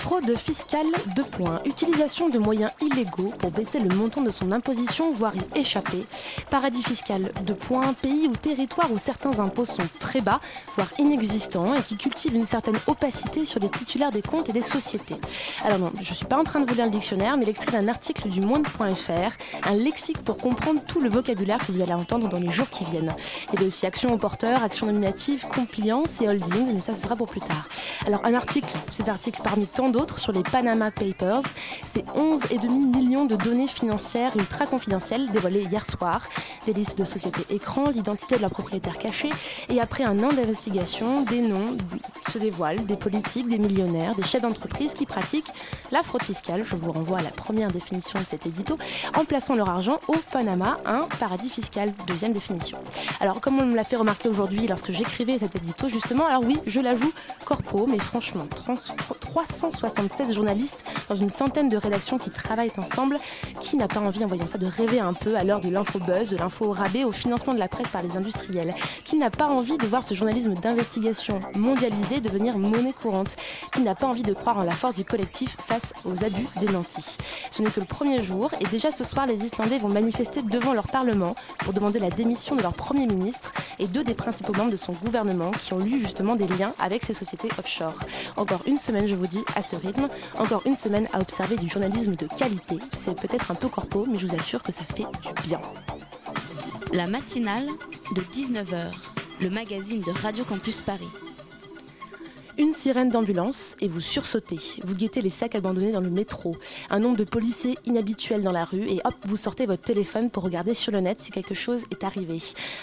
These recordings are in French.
Fraude fiscale, 2 points. Utilisation de moyens illégaux pour baisser le montant de son imposition, voire y échapper. Paradis fiscal, 2 points. Pays ou territoire où certains impôts sont très bas, voire inexistants, et qui cultivent une certaine opacité sur les titulaires des comptes et des sociétés. Alors non, je suis pas en train de vous lire le dictionnaire, mais l'extrait d'un article du monde.fr, un lexique pour comprendre tout le vocabulaire que vous allez entendre dans les jours qui viennent. Il y avait aussi action au porteur, action nominative, compliance et holdings, mais ça ce sera pour plus tard. Alors un article, cet article parmi tant d'autres sur les Panama Papers, c'est 11,5 millions de données financières ultra confidentielles dévoilées hier soir, des listes de sociétés écrans, l'identité de leurs propriétaires cachés, et après un an d'investigation, des noms se dévoilent, des politiques, des millionnaires, des chefs d'entreprise qui pratiquent la fraude fiscale, je vous renvoie à la première définition de cet édito, en plaçant leur argent au Panama, un paradis fiscal, deuxième définition. Alors comme on me l'a fait remarquer aujourd'hui lorsque j'écrivais cet édito justement, alors oui, je la joue corpo, mais franchement, 30 367 journalistes dans une centaine de rédactions qui travaillent ensemble, qui n'a pas envie en voyant ça de rêver un peu à l'heure de l'info buzz, de l'info au rabais, au financement de la presse par les industriels, qui n'a pas envie de voir ce journalisme d'investigation mondialisé devenir monnaie courante, qui n'a pas envie de croire en la force du collectif face aux abus des nantis? Ce n'est que le premier jour et déjà ce soir les Islandais vont manifester devant leur parlement pour demander la démission de leur premier ministre et deux des principaux membres de son gouvernement qui ont eu justement des liens avec ces sociétés offshore. Encore une semaine, je vous dis, à rythme, encore une semaine à observer du journalisme de qualité. C'est peut-être un peu corpo, mais je vous assure que ça fait du bien. La matinale de 19h, le magazine de Radio Campus Paris. Une sirène d'ambulance et vous sursautez. Vous guettez les sacs abandonnés dans le métro. Un nombre de policiers inhabituels dans la rue et hop, vous sortez votre téléphone pour regarder sur le net si quelque chose est arrivé.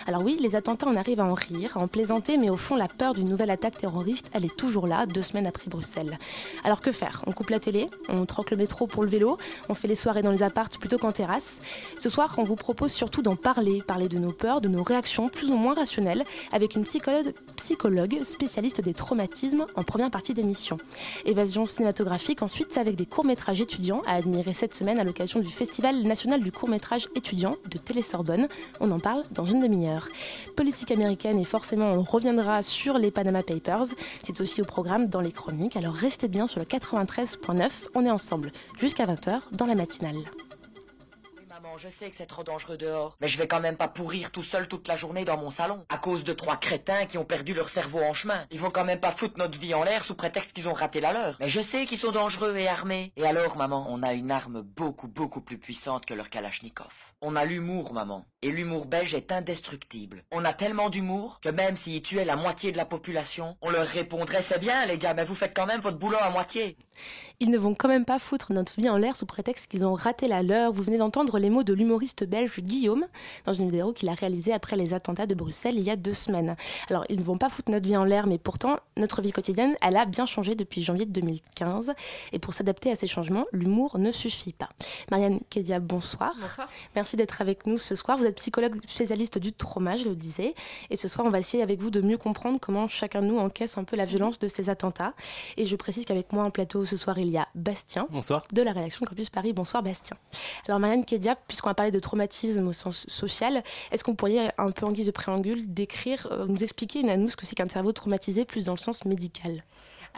Alors oui, les attentats, on arrive à en rire, à en plaisanter, mais au fond, la peur d'une nouvelle attaque terroriste, elle est toujours là, deux semaines après Bruxelles. Alors que faire? On coupe la télé, on troque le métro pour le vélo, on fait les soirées dans les appartes plutôt qu'en terrasse? Ce soir, on vous propose surtout d'en parler, parler de nos peurs, de nos réactions plus ou moins rationnelles, avec une psychologue, psychologue spécialiste des traumatismes en première partie d'émission. Évasion cinématographique, ensuite, avec des courts-métrages étudiants à admirer cette semaine à l'occasion du Festival national du court-métrage étudiant de Télé-Sorbonne. On en parle dans une demi-heure. Politique américaine et forcément on reviendra sur les Panama Papers. C'est aussi au programme dans les chroniques. Alors restez bien sur le 93.9. On est ensemble jusqu'à 20h dans la matinale. Je sais que c'est trop dangereux dehors, mais je vais quand même pas pourrir tout seul toute la journée dans mon salon, à cause de trois crétins qui ont perdu leur cerveau en chemin. Ils vont quand même pas foutre notre vie en l'air sous prétexte qu'ils ont raté la leur. Mais je sais qu'ils sont dangereux et armés. Et alors, maman, on a une arme beaucoup, beaucoup plus puissante que leur Kalachnikov. On a l'humour, maman. Et l'humour belge est indestructible. On a tellement d'humour que même s'ils tuaient la moitié de la population, on leur répondrait c'est bien les gars, mais vous faites quand même votre boulot à moitié. Ils ne vont quand même pas foutre notre vie en l'air sous prétexte qu'ils ont raté la leur. Vous venez d'entendre les mots de l'humoriste belge Guillaume dans une vidéo qu'il a réalisée après les attentats de Bruxelles il y a deux semaines. Alors, ils ne vont pas foutre notre vie en l'air, mais pourtant, notre vie quotidienne, elle a bien changé depuis janvier 2015. Et pour s'adapter à ces changements, l'humour ne suffit pas. Marianne Kedia, bonsoir. Bonsoir. Merci d'être avec nous ce soir. Vous êtes psychologue spécialiste du trauma, je le disais. Et ce soir, on va essayer avec vous de mieux comprendre comment chacun de nous encaisse un peu la violence de ces attentats. Et je précise qu'avec moi en plateau ce soir, il y a Bastien. Bonsoir. De la rédaction Campus Paris. Bonsoir Bastien. Alors Marianne Kedia, puisqu'on a parlé de traumatisme au sens social, est-ce qu'on pourrait un peu en guise de préambule décrire, euh, nous expliquer à nous ce que c'est qu'un cerveau traumatisé plus dans le sens médical?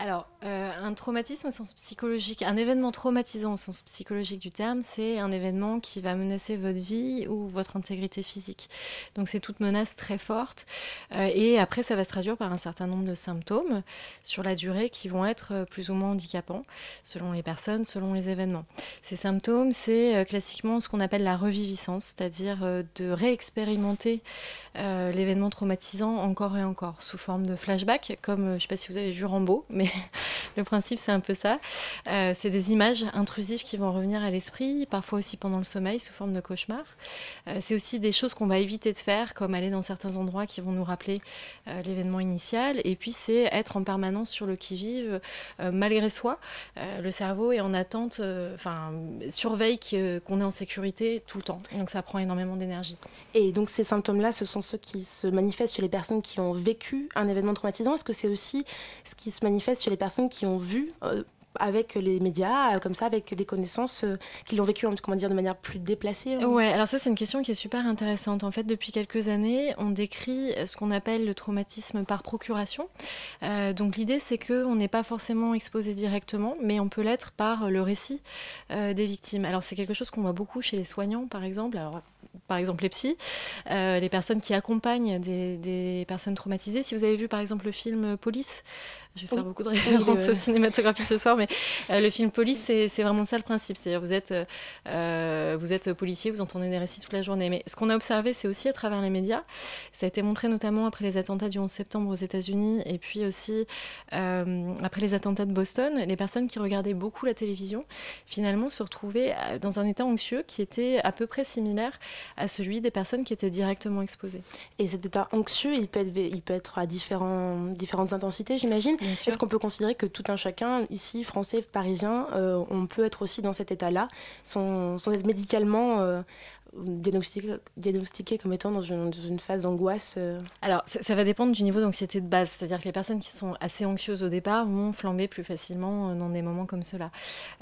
Alors, euh, un traumatisme au sens psychologique, un événement traumatisant au sens psychologique du terme, c'est un événement qui va menacer votre vie ou votre intégrité physique. Donc c'est toute menace très forte. Euh, et après, ça va se traduire par un certain nombre de symptômes sur la durée qui vont être euh, plus ou moins handicapants selon les personnes, selon les événements. Ces symptômes, c'est classiquement ce qu'on appelle la reviviscence, c'est-à-dire de réexpérimenter l'événement traumatisant encore et encore sous forme de flashback, comme je ne sais pas si vous avez vu Rambo, mais le principe, c'est un peu ça. Euh, c'est des images intrusives qui vont revenir à l'esprit, parfois aussi pendant le sommeil, sous forme de cauchemar. Euh, c'est aussi des choses qu'on va éviter de faire, comme aller dans certains endroits qui vont nous rappeler euh, l'événement initial. Et puis, c'est être en permanence sur le qui-vive, malgré soi. le cerveau est en attente, enfin, surveille qu'on est en sécurité tout le temps. Donc, ça prend énormément d'énergie. Et donc, ces symptômes-là, ce sont ceux qui se manifestent chez les personnes qui ont vécu un événement traumatisant Est-ce que c'est aussi ce qui se manifeste chez les personnes qui ont vu euh, avec les médias, euh, comme ça, avec des connaissances euh, qui l'ont vécu, comment dire, de manière plus déplacée hein Ouais, alors ça c'est une question qui est super intéressante. En fait, depuis quelques années, on décrit ce qu'on appelle le traumatisme par procuration. donc l'idée c'est qu'on n'est pas forcément exposé directement, mais on peut l'être par le récit des victimes. Alors c'est quelque chose qu'on voit beaucoup chez les soignants, par exemple. Alors par exemple les psys, euh, les personnes qui accompagnent des, personnes traumatisées. Si vous avez vu par exemple le film Police, je vais faire beaucoup de références cinématographiques ce soir, mais euh, le film Police, c'est vraiment ça le principe. C'est-à-dire vous êtes, euh, vous êtes policier, vous entendez des récits toute la journée. Mais ce qu'on a observé, c'est aussi à travers les médias. Ça a été montré notamment après les attentats du 11 septembre aux États-Unis et puis aussi euh, après les attentats de Boston. Les personnes qui regardaient beaucoup la télévision, finalement, se retrouvaient dans un état anxieux qui était à peu près similaire à celui des personnes qui étaient directement exposées. Et cet état anxieux, il peut être, il peut être à différents, différentes intensités, j'imagine. Est-ce qu'on peut considérer que tout un chacun, ici, français, parisien, euh, on peut être aussi dans cet état-là, sans, être médicalement euh, diagnostiqué, diagnostiqué comme étant dans une, dans une phase d'angoisse euh Alors, ça, va dépendre du niveau d'anxiété de base. C'est-à-dire que les personnes qui sont assez anxieuses au départ vont flamber plus facilement dans des moments comme cela.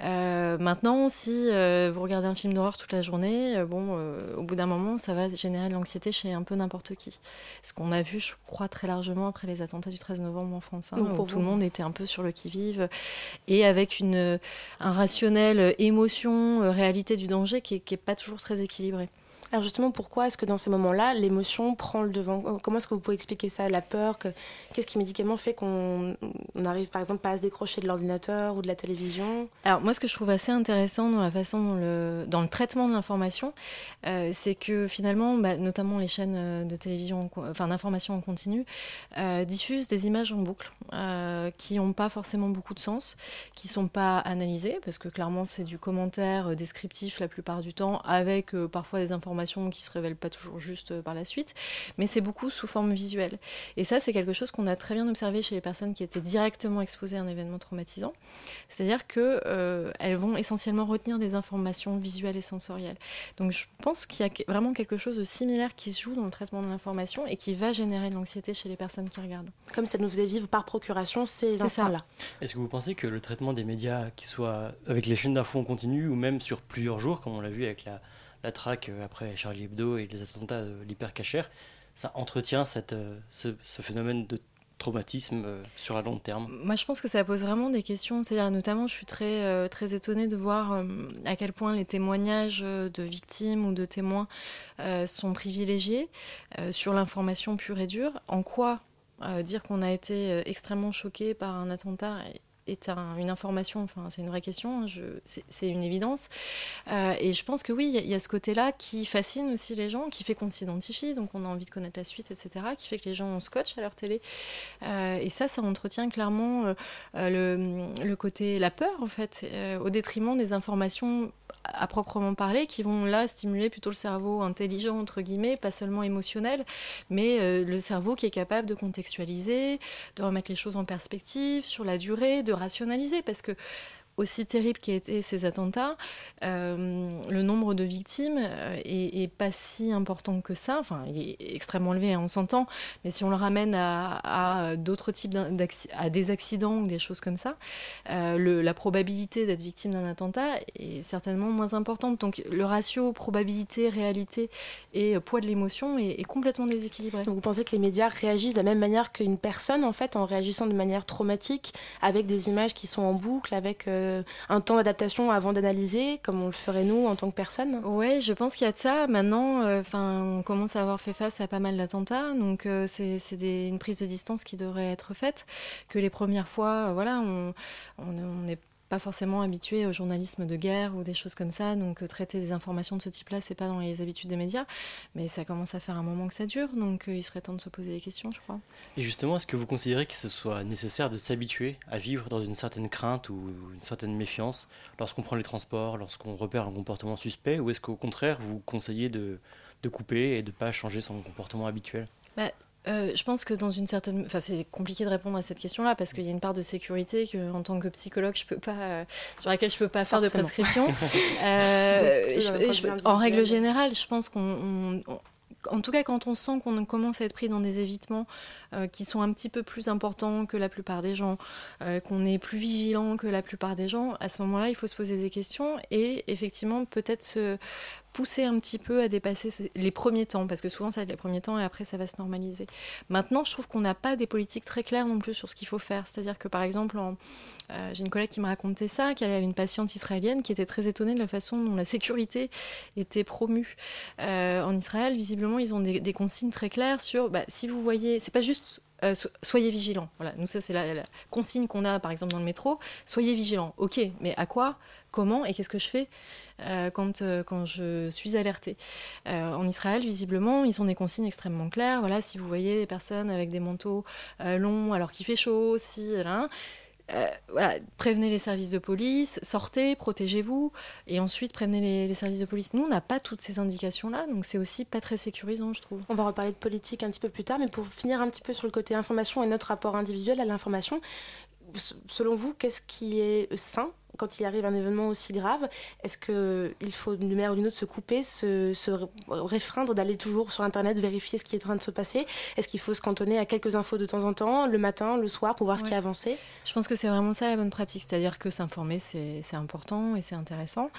Euh, maintenant, si euh, vous regardez un film d'horreur toute la journée, bon, au bout d'un moment, ça va générer de l'anxiété chez un peu n'importe qui. Ce qu'on a vu, je crois, très largement après les attentats du 13 novembre en France. Hein, où tout le monde était un peu sur le qui-vive et avec une, un rationnel émotion, réalité du danger qui n'est pas toujours très équilibré. Alors justement, pourquoi est-ce que dans ces moments-là, l'émotion prend le devant Comment est-ce que vous pouvez expliquer ça La peur Qu'est-ce qui médicalement fait qu'on n'arrive par exemple pas à se décrocher de l'ordinateur ou de la télévision? Alors moi, ce que je trouve assez intéressant dans la façon dont le, dans le traitement de l'information, euh, c'est que finalement, bah, notamment les chaînes euh, de télévision, enfin d'information en continu, euh, diffusent des images en boucle qui n'ont pas forcément beaucoup de sens, qui sont pas analysées parce que clairement c'est du commentaire descriptif la plupart du temps, avec parfois des informations qui se révèlent pas toujours juste euh, par la suite, mais c'est beaucoup sous forme visuelle. Et ça, c'est quelque chose qu'on a très bien observé chez les personnes qui étaient directement exposées à un événement traumatisant. C'est-à-dire qu'elles euh, elles vont essentiellement retenir des informations visuelles et sensorielles. Donc je pense qu'il y a vraiment quelque chose de similaire qui se joue dans le traitement de l'information et qui va générer de l'anxiété chez les personnes qui regardent. Comme ça nous faisait vivre par procuration ces instants-là. Est-ce que vous pensez que le traitement des médias, qui soit avec les chaînes d'infos en continu ou même sur plusieurs jours, comme on l'a vu avec la, la traque euh, après Charlie Hebdo et les attentats de l'hypercachère, ça entretient cette, euh, ce, phénomène de traumatisme euh, sur un long terme Moi, je pense que ça pose vraiment des questions. C'est-à-dire, notamment, je suis très, très étonnée de voir à quel point les témoignages de victimes ou de témoins sont privilégiés sur l'information pure et dure. En quoi dire qu'on a été extrêmement choqué par un attentat est une information, enfin c'est une vraie question, c'est une évidence. Euh, et je pense que oui, il y, a ce côté-là qui fascine aussi les gens, qui fait qu'on s'identifie, donc on a envie de connaître la suite, etc., qui fait que les gens scotchent à leur télé. Euh, et ça, ça entretient clairement euh, le, le, côté, la peur en fait, au détriment des informations à proprement parler, qui vont là stimuler plutôt le cerveau intelligent, entre guillemets, pas seulement émotionnel, mais euh, le cerveau qui est capable de contextualiser, de remettre les choses en perspective sur la durée, de rationaliser, parce que aussi terrible qu'aient été ces attentats, euh, le nombre de victimes euh, est, pas si important que ça. Enfin, il est extrêmement élevé, hein, on s'entend. Mais si on le ramène à, d'autres types à des accidents ou des choses comme ça, euh, la probabilité d'être victime d'un attentat est certainement moins importante. Donc le ratio probabilité-réalité et poids de l'émotion est, complètement déséquilibré. Vous pensez que les médias réagissent de la même manière qu'une personne, en fait, en réagissant de manière traumatique, avec des images qui sont en boucle, avec euh, un temps d'adaptation avant d'analyser, comme on le ferait nous en tant que personne Oui, je pense qu'il y a de ça. Maintenant, euh, on commence à avoir fait face à pas mal d'attentats, donc euh, c'est une prise de distance qui devrait être faite. Que les premières fois, voilà, on, on, est pas forcément habitués au journalisme de guerre ou des choses comme ça, donc euh, traiter des informations de ce type-là, c'est pas dans les habitudes des médias, mais ça commence à faire un moment que ça dure, donc euh, il serait temps de se poser des questions, je crois. Et justement, est-ce que vous considérez que ce soit nécessaire de s'habituer à vivre dans une certaine crainte ou une certaine méfiance lorsqu'on prend les transports, lorsqu'on repère un comportement suspect, ou est-ce qu'au contraire, vous conseillez de, de couper et de ne pas changer son comportement habituel? Bah, euh, je pense que dans une certaine, enfin c'est compliqué de répondre à cette question-là parce qu'il y a une part de sécurité que, en tant que psychologue, je peux pas, euh, sur laquelle je peux pas faire de prescription. euh, en règle générale, je pense qu'on en tout cas, quand on sent qu'on commence à être pris dans des évitements euh, qui sont un petit peu plus importants que la plupart des gens, euh, qu'on est plus vigilant que la plupart des gens, à ce moment-là, il faut se poser des questions et effectivement peut-être se pousser un petit peu à dépasser les premiers temps, parce que souvent ça va être les premiers temps et après ça va se normaliser. Maintenant, je trouve qu'on n'a pas des politiques très claires non plus sur ce qu'il faut faire. C'est-à-dire que par exemple, euh, j'ai une collègue qui me racontait ça, qu'elle avait une patiente israélienne qui était très étonnée de la façon dont la sécurité était promue. Euh, en Israël, visiblement, ils ont des, consignes très claires sur, bah, si vous voyez, c'est pas juste euh, soyez vigilants. Voilà, nous ça c'est la, consigne qu'on a par exemple dans le métro. Soyez vigilants. Ok, mais à quoi, comment et qu'est-ce que je fais euh, quand, euh, quand je suis alertée. En Israël, visiblement, ils ont des consignes extrêmement claires. Voilà, si vous voyez des personnes avec des manteaux longs alors qu'il fait chaud, si... voilà, prévenez les services de police, sortez, protégez-vous, et ensuite prévenez les, services de police. Nous, on n'a pas toutes ces indications-là, donc c'est aussi pas très sécurisant, je trouve. On va reparler de politique un petit peu plus tard, mais pour finir un petit peu sur le côté information et notre rapport individuel à l'information, selon vous, qu'est-ce qui est sain quand il arrive un événement aussi grave, est-ce qu'il faut d'une manière ou d'une autre se couper, se, se réfreindre d'aller toujours sur Internet vérifier ce qui est en train de se passer? Est-ce qu'il faut se cantonner à quelques infos de temps en temps, le matin, le soir, pour voir ce qui a avancé? Je pense que c'est vraiment ça la bonne pratique, c'est-à-dire que s'informer, c'est important et c'est intéressant.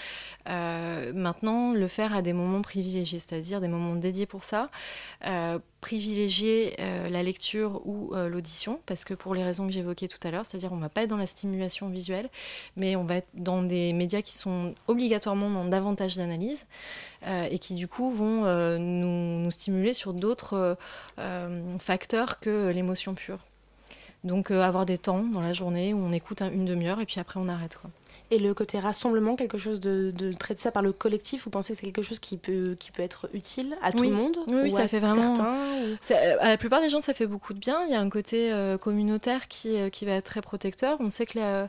Euh, maintenant, le faire à des moments privilégiés, c'est-à-dire des moments dédiés pour ça. Euh, privilégier euh, la lecture ou l'audition, parce que pour les raisons que j'évoquais tout à l'heure, c'est-à-dire on ne va pas être dans la stimulation visuelle, mais on va être dans des médias qui sont obligatoirement dans davantage d'analyse euh, et qui du coup vont euh, nous, stimuler sur d'autres euh, facteurs que l'émotion pure. Donc avoir des temps dans la journée où on écoute une demi-heure et puis après on arrête. Quoi. Et le côté rassemblement, quelque chose de, traiter ça par le collectif, vous pensez que c'est quelque chose qui peut, qui peut être utile à tout le monde Oui, ça fait vraiment. Certains, À la plupart des gens, ça fait beaucoup de bien. Il y a un côté communautaire qui, qui va être très protecteur. On sait que la,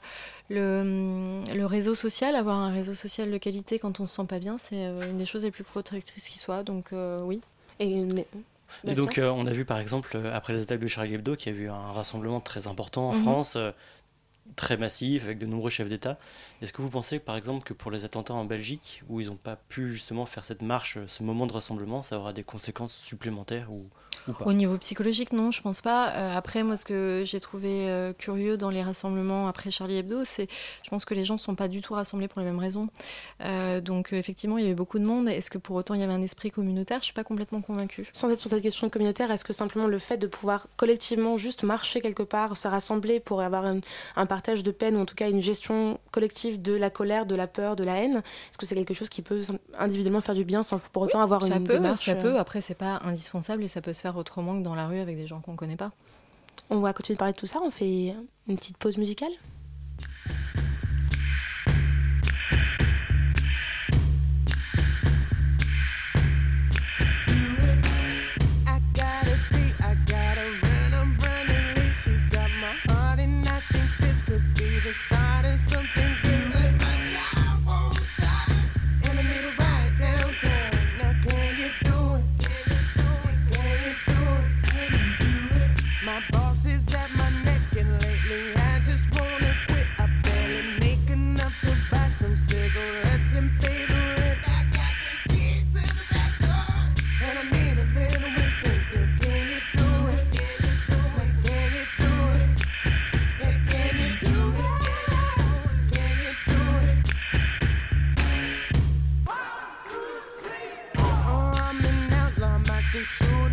le, le, réseau social, avoir un réseau social de qualité quand on se sent pas bien, c'est euh, une des choses les plus protectrices qui soit. Donc euh, oui. Et, et donc euh, on a vu par exemple après les attaques de Charlie Hebdo qu'il y a eu un rassemblement très important en mhm. France, très massif avec de nombreux chefs d'État. Est-ce que vous pensez par exemple que pour les attentats en Belgique, où ils n'ont pas pu justement faire cette marche, ce moment de rassemblement, ça aura des conséquences supplémentaires ou au niveau psychologique, non, je pense pas. Euh, après, moi, ce que j'ai trouvé euh, curieux dans les rassemblements après Charlie Hebdo, c'est, je pense que les gens ne sont pas du tout rassemblés pour les mêmes raisons. Euh, donc, effectivement, il y avait beaucoup de monde. Est-ce que pour autant il y avait un esprit communautaire? Je suis pas complètement convaincue. Sans être sur cette question communautaire, est-ce que simplement le fait de pouvoir collectivement juste marcher quelque part, se rassembler pour avoir un partage de peine ou en tout cas une gestion collective de la colère, de la peur, de la haine, est-ce que c'est quelque chose qui peut individuellement faire du bien sans pour autant avoir ça une peut, démarche Ça peut. Après, c'est pas indispensable et ça peut se faire autrement que dans la rue avec des gens qu'on ne connaît pas. On va continuer de parler de tout ça, on fait une petite pause musicale?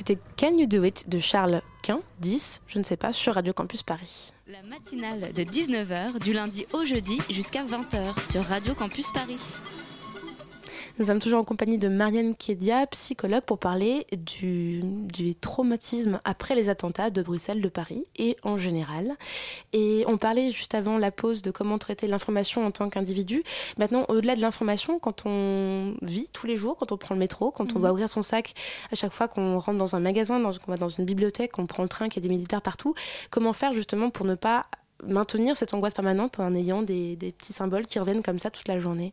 C'était Can You Do It de Charles Quint, 10, je ne sais pas, sur Radio Campus Paris. La matinale de 19h du lundi au jeudi jusqu'à 20h sur Radio Campus Paris. Nous sommes toujours en compagnie de Marianne Kedia, psychologue, pour parler du, du, traumatisme après les attentats de Bruxelles, de Paris et en général. Et on parlait juste avant la pause de comment traiter l'information en tant qu'individu. Maintenant, au-delà de l'information, quand on vit tous les jours, quand on prend le métro, quand on mhm. doit ouvrir son sac à chaque fois qu'on rentre dans un magasin, qu'on va dans une bibliothèque, qu'on prend le train, qu'il y a des militaires partout, comment faire justement pour ne pas maintenir cette angoisse permanente en ayant des, petits symboles qui reviennent comme ça toute la journée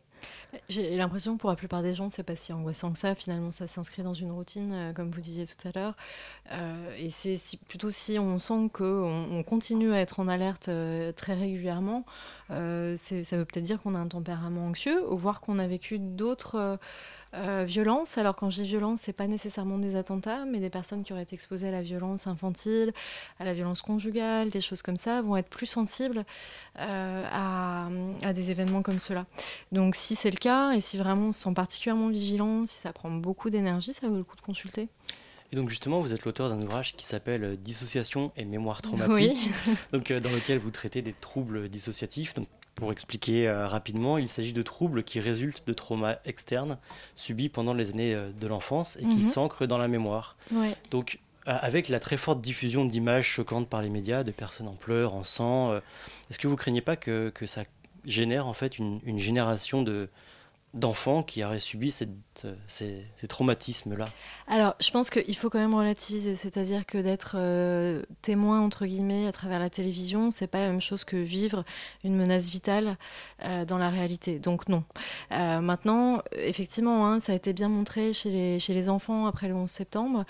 j'ai l'impression que pour la plupart des gens, c'est pas si angoissant que ça. Finalement, ça s'inscrit dans une routine, euh, comme vous disiez tout à l'heure. Euh, et c'est plutôt si on sent qu'on on continue à être en alerte euh, très régulièrement, ça veut peut-être dire qu'on a un tempérament anxieux, ou voir qu'on a vécu d'autres euh, violence, alors quand je dis violence, c'est pas nécessairement des attentats, mais des personnes qui auraient été exposées à la violence infantile, à la violence conjugale, des choses comme ça, vont être plus sensibles euh, à, à, des événements comme cela. Donc si c'est le cas, et si vraiment on se sent particulièrement vigilant, si ça prend beaucoup d'énergie, ça vaut le coup de consulter. Et donc justement, vous êtes l'auteur d'un ouvrage qui s'appelle euh, Dissociation et mémoire traumatique, oui. donc, dans lequel vous traitez des troubles dissociatifs. Donc pour expliquer euh, rapidement, il s'agit de troubles qui résultent de traumas externes subis pendant les années euh, de l'enfance et qui mhm. s'ancrent dans la mémoire. Donc, avec la très forte diffusion d'images choquantes par les médias, de personnes en pleurs, en sang, euh, est-ce que vous craignez pas que, que, ça génère en fait une, une génération de, d'enfants qui auraient subi euh, ces, traumatismes-là Alors, je pense qu'il faut quand même relativiser, c'est-à-dire que d'être euh, témoin, entre guillemets, à travers la télévision, c'est pas la même chose que vivre une menace vitale euh, dans la réalité. Donc non. maintenant, effectivement, hein, ça a été bien montré chez les enfants après le 11 septembre.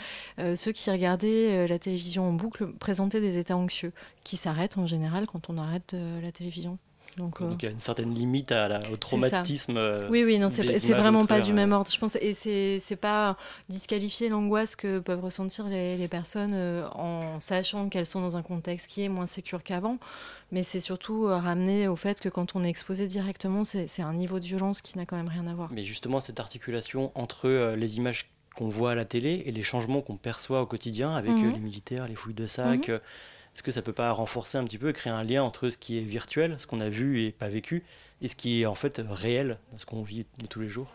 ceux qui regardaient la télévision en boucle présentaient des états anxieux qui s'arrêtent en général quand on arrête la télévision. Donc, il y a une certaine limite à au traumatisme. Euh, oui, oui, non, c'est vraiment pas du même ordre. Je pense, et c'est pas disqualifier l'angoisse que peuvent ressentir les, les personnes euh, en sachant qu'elles sont dans un contexte qui est moins sécur qu'avant. Mais c'est surtout euh, ramener au fait que quand on est exposé directement, c'est un niveau de violence qui n'a quand même rien à voir. Mais justement, cette articulation entre les images qu'on voit à la télé et les changements qu'on perçoit au quotidien avec mhm. les militaires, les fouilles de sacs. Mhm. Est-ce que ça peut pas renforcer un petit peu et créer un lien entre ce qui est virtuel, ce qu'on a vu et pas vécu, et ce qui est en fait réel, ce qu'on vit de tous les jours?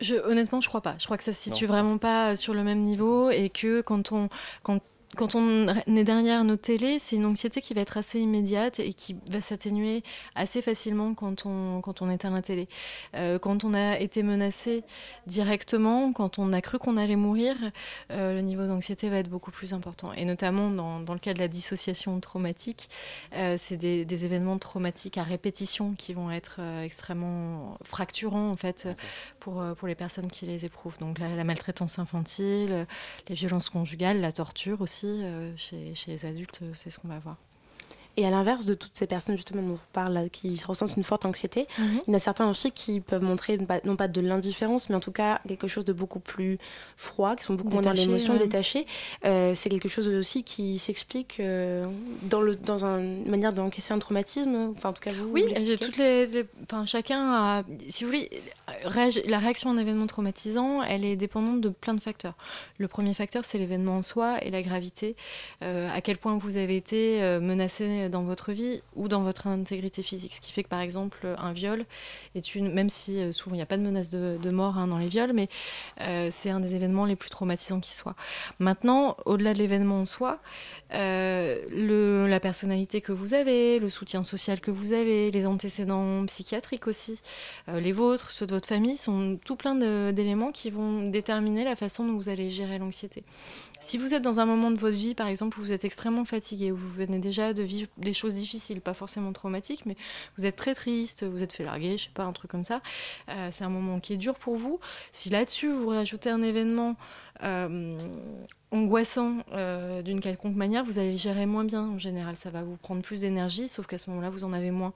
Je, honnêtement, je crois pas. Je crois que ça se situe vraiment pas sur le même niveau et que quand on, quand quand on est derrière nos télés, c'est une anxiété qui va être assez immédiate et qui va s'atténuer assez facilement quand on, quand on éteint la télé. Euh, quand on a été menacé directement, quand on a cru qu'on allait mourir, euh, le niveau d'anxiété va être beaucoup plus important. Et notamment dans, dans le cas de la dissociation traumatique, euh, c'est des, des, événements traumatiques à répétition qui vont être extrêmement fracturants en fait pour, pour les personnes qui les éprouvent. Donc la maltraitance infantile, les violences conjugales, la torture aussi euh, chez, les adultes, euh, c'est ce qu'on va voir. Et à l'inverse de toutes ces personnes justement dont on parle, qui ressentent une forte anxiété, mhm. il y en a certains aussi qui peuvent montrer non pas de l'indifférence, mais en tout cas quelque chose de beaucoup plus froid, qui sont beaucoup moins dans l'émotion, détachés. Euh, c'est quelque chose aussi qui s'explique euh, dans, le, dans une manière d'encaisser un traumatisme. Enfin, en tout cas, vous. Oui, toutes les, enfin, chacun a, si vous voulez, la réaction à un événement traumatisant, elle est dépendante de plein de facteurs. Le premier facteur, c'est l'événement en soi et la gravité. Euh, à quel point vous avez été menacé dans votre vie ou dans votre intégrité physique. Ce qui fait que par exemple un viol est une, même si euh, souvent il n'y a pas de menace de, mort hein, dans les viols, mais euh, c'est un des événements les plus traumatisants qui soit. Maintenant, au-delà de l'événement en soi, euh, la personnalité que vous avez, le soutien social que vous avez, les antécédents psychiatriques aussi, les vôtres, ceux de votre famille, sont tout plein d'éléments qui vont déterminer la façon dont vous allez gérer l'anxiété. Si vous êtes dans un moment de votre vie, par exemple, où vous êtes extrêmement fatigué, où vous venez déjà de vivre des choses difficiles, pas forcément traumatiques, mais vous êtes très triste, vous êtes fait larguer, je sais pas, un truc comme ça, euh, c'est un moment qui est dur pour vous. Si là-dessus vous rajoutez un événement euh, angoissant euh, d'une quelconque manière, vous allez gérer moins bien en général. Ça va vous prendre plus d'énergie, sauf qu'à ce moment-là, vous en avez moins.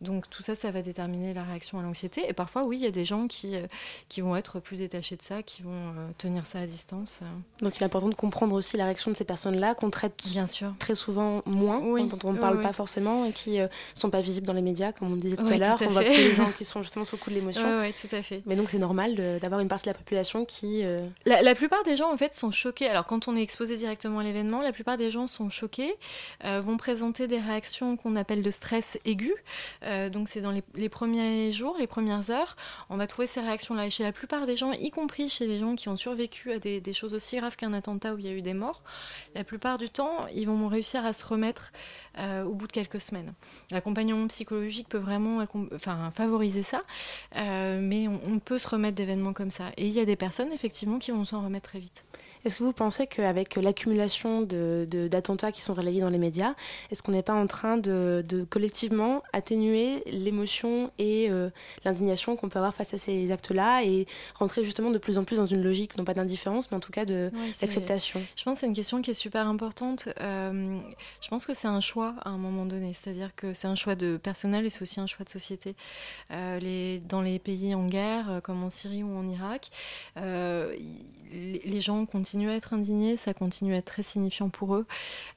Donc tout ça, ça va déterminer la réaction à l'anxiété. Et parfois, oui, il y a des gens qui, euh, qui vont être plus détachés de ça, qui vont tenir ça à distance. Donc il est important de comprendre aussi la réaction de ces personnes-là, qu'on traite bien sûr. très souvent moins, dont on ne parle pas forcément, et qui ne sont pas visibles dans les médias, comme on disait tout à l'heure. On voit que les gens qui sont justement sous le coup de l'émotion. Oui, tout à fait. Mais donc c'est normal d'avoir une partie de la population qui... La, la plupart plupart des gens en fait sont choqués. Alors quand on est exposé directement à l'événement, la plupart des gens sont choqués, euh, vont présenter des réactions qu'on appelle de stress aigu. Euh, donc c'est dans les, premiers jours, les premières heures, on va trouver ces réactions-là. Et chez la plupart des gens, y compris chez les gens qui ont survécu à des, choses aussi graves qu'un attentat où il y a eu des morts, la plupart du temps, ils vont réussir à se remettre euh, au bout de quelques semaines. L'accompagnement psychologique peut vraiment enfin, favoriser ça, mais on, on peut se remettre d'événements comme ça. Et il y a des personnes effectivement qui vont s'en remettre très vite. Est-ce que vous pensez qu'avec l'accumulation d'attentats de, qui sont relayés dans les médias, est-ce qu'on n'est pas en train de, collectivement atténuer l'émotion et euh, l'indignation qu'on peut avoir face à ces actes-là et rentrer justement de plus en plus dans une logique, non pas d'indifférence, mais en tout cas d'acceptation Je pense que c'est une question qui est super importante. Euh, je pense que c'est un choix à un moment donné, c'est-à-dire que c'est un choix de personnel et c'est aussi un choix de société. Euh, les, dans les pays en guerre, comme en Syrie ou en Irak, les gens continuent à être indignés, ça continue à être très signifiant pour eux.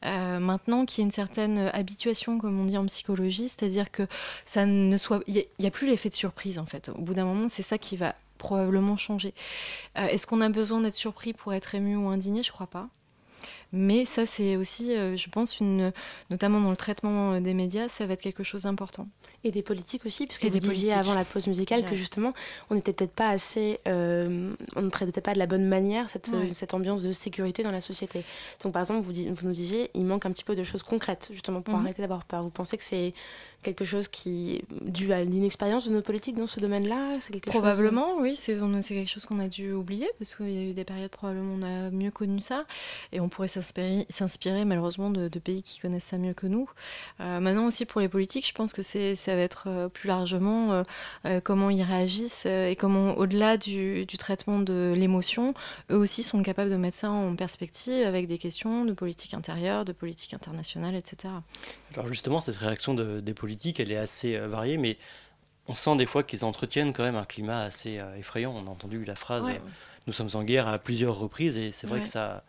Euh, maintenant qu'il y a une certaine habituation, comme on dit en psychologie, c'est-à-dire que ça ne soit, il n'y a, plus l'effet de surprise en fait. Au bout d'un moment, c'est ça qui va probablement changer. Euh, est-ce qu'on a besoin d'être surpris pour être ému ou indigné? Je crois pas. Mais ça, c'est aussi, euh, je pense, une, notamment dans le traitement des médias, ça va être quelque chose d'important et des politiques aussi, puisque vous disiez avant la pause musicale que justement, on n'était peut-être pas assez, euh, on ne traitait pas de la bonne manière cette, cette ambiance de sécurité dans la société. Donc par exemple, vous, vous, nous disiez, il manque un petit peu de choses concrètes, justement, pour mhm. arrêter d'avoir peur. Vous pensez que c'est quelque chose qui dû à l'inexpérience de nos politiques dans ce domaine-là C'est quelque Probablement, oui, c'est quelque chose qu'on a dû oublier, parce qu'il y a eu des périodes probablement on a mieux connu ça, et on pourrait s'inspirer malheureusement de, pays qui connaissent ça mieux que nous. Euh, maintenant aussi pour les politiques, je pense que ça va être euh, plus largement euh, euh, comment ils réagissent et comment, au-delà du, traitement de l'émotion, eux aussi sont capables de mettre ça en perspective avec des questions de politique intérieure, de politique internationale, etc. Alors justement, cette réaction des politiques, elle est assez variée, mais on sent des fois qu'ils entretiennent quand même un climat assez effrayant. On a entendu la phrase Nous sommes en guerre à plusieurs reprises et c'est vrai que ça,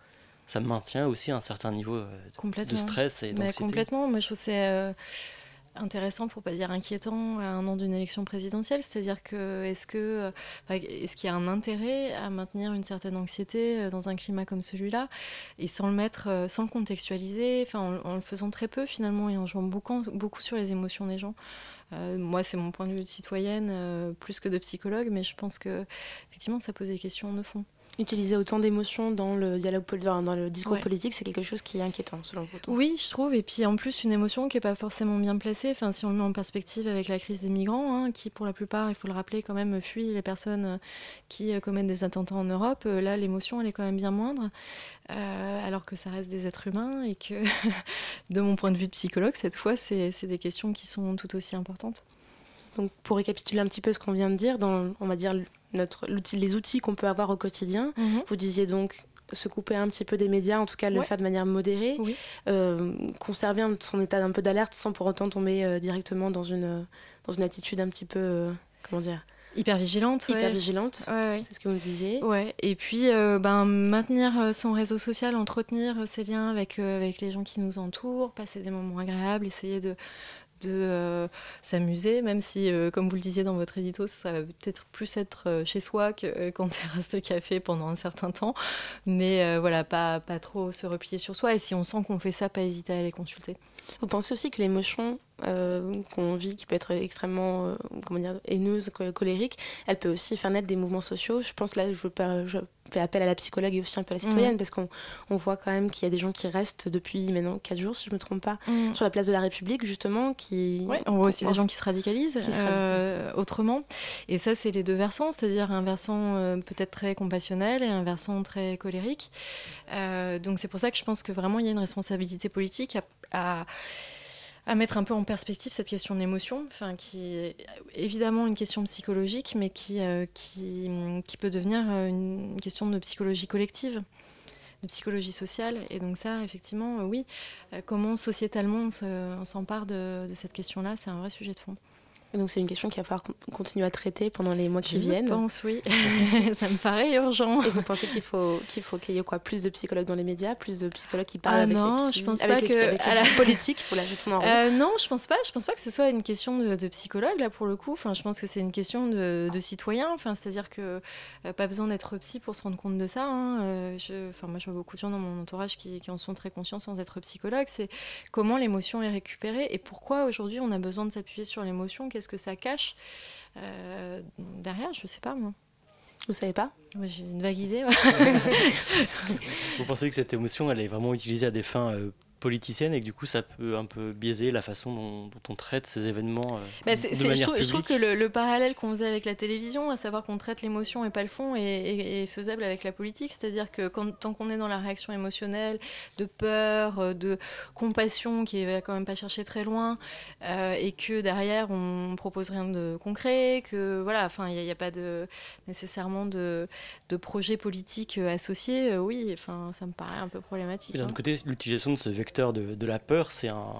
ça maintient aussi un certain niveau de stress et d'anxiété. Complètement. Moi, je trouve c'est intéressant pour pas dire inquiétant à un an d'une élection présidentielle. C'est-à-dire que est-ce que est-ce qu'il y a un intérêt à maintenir une certaine anxiété euh, dans un climat comme celui-là? Et sans le mettre euh, sans le contextualiser enfin en, le faisant très peu finalement et en jouant beaucoup beaucoup sur les émotions des gens. Euh, moi, c'est mon point de vue de citoyenne, plus que de psychologue, mais je pense que effectivement, ça pose des questions de fond utiliser autant d'émotions dans le dialogue dans le discours politique, c'est quelque chose qui est inquiétant selon vous. Oui, je trouve. Et puis en plus, une émotion qui n'est pas forcément bien placée. Enfin, si on le met en perspective avec la crise des migrants, hein, qui pour la plupart, il faut le rappeler, quand même fuient les personnes euh, qui euh, commettent des attentats en Europe. Euh, là, l'émotion, elle est quand même bien moindre. alors que ça reste des êtres humains et que, de mon point de vue de psychologue, cette fois, c'est des questions qui sont tout aussi importantes. Donc, pour récapituler un petit peu ce qu'on vient de dire, dans, on va dire, notre, les outils qu'on peut avoir au quotidien. Mhm. Vous disiez donc se couper un petit peu des médias, en tout cas le faire de manière modérée, euh, conserver son état d'un peu d'alerte sans pour autant tomber euh, directement dans une, dans une attitude un petit peu, euh, comment dire Hyper vigilante. Hyper vigilante, c'est ce que vous disiez. Ouais. Et puis ben, maintenir son réseau social, entretenir ses liens avec, avec les gens qui nous entourent, passer des moments agréables, essayer de de euh, s'amuser, même si, euh, comme vous le disiez dans votre édito, ça va peut-être plus être euh, chez soi que qu'en terrasse de café pendant un certain temps. Mais voilà, pas, pas trop se replier sur soi. Et si on sent qu'on fait ça, pas hésiter à aller consulter. Vous pensez aussi que l'émotion qu'on vit, qui peut être extrêmement comment dire, haineuse, colérique, elle peut aussi faire naître des mouvements sociaux? Je pense là, je, veux je fait appel à la psychologue et aussi un peu à la citoyenne, parce qu'on on voit quand même qu'il y a des gens qui restent depuis maintenant 4 jours, si je ne me trompe pas, mm. sur la place de la République, justement. Qui, on voit aussi des gens qui se radicalisent euh, autrement. Et ça, c'est les deux versants, c'est-à-dire un versant euh, peut-être très compassionnel et un versant très colérique. Euh, donc c'est pour ça que je pense que vraiment, il y a une responsabilité politique à à mettre un peu en perspective cette question de l'émotion, enfin, qui est évidemment une question psychologique, mais qui, euh, qui, qui, peut devenir euh, une question de psychologie collective, de psychologie sociale. Et donc ça, effectivement, euh, oui, comment sociétalement on s'empare de, de, cette question-là, c'est un vrai sujet de fond. Donc c'est une question qu'il va falloir continuer à traiter pendant les mois qui viennent. Je pense, oui. ça me paraît urgent. Et vous pensez qu'il faut qu'il faut qu'il y ait quoi Plus de psychologues dans les médias, plus de psychologues qui parlent ah avec non, les je pense pas que avec à la politique. En euh, non, je pense pas. Je pense pas que ce soit une question de, de psychologue là pour le coup. Enfin, je pense que c'est une question de, de citoyen. Enfin, c'est-à-dire que euh, pas besoin d'être psy pour se rendre compte de ça. Hein. Euh, je, enfin, moi, je vois beaucoup de gens dans mon entourage qui, qui en sont très conscients sans être psychologue. C'est comment l'émotion est récupérée et pourquoi aujourd'hui on a besoin de s'appuyer sur l'émotion? Qu'est-ce que ça cache euh, derrière, je sais pas moi. Vous savez pas? J'ai une vague idée. Vous pensez que cette émotion, elle est vraiment utilisée à des fins euh, politicienne et que du coup ça peut un peu biaiser la façon dont, on traite ces événements. Euh, bah, de manière je, trouve, je, trouve, que le, parallèle qu'on faisait avec la télévision, à savoir qu'on traite l'émotion et pas le fond, est, faisable avec la politique. C'est-à-dire que quand, tant qu'on est dans la réaction émotionnelle, de peur, euh, de compassion, qui va quand même pas chercher très loin, euh, et que derrière on propose rien de concret, que voilà, enfin il n'y a, pas de, nécessairement de, de projet politique associé, oui, enfin ça me paraît un peu problématique. D'un hein. côté, l'utilisation de ce de, la peur, c'est un,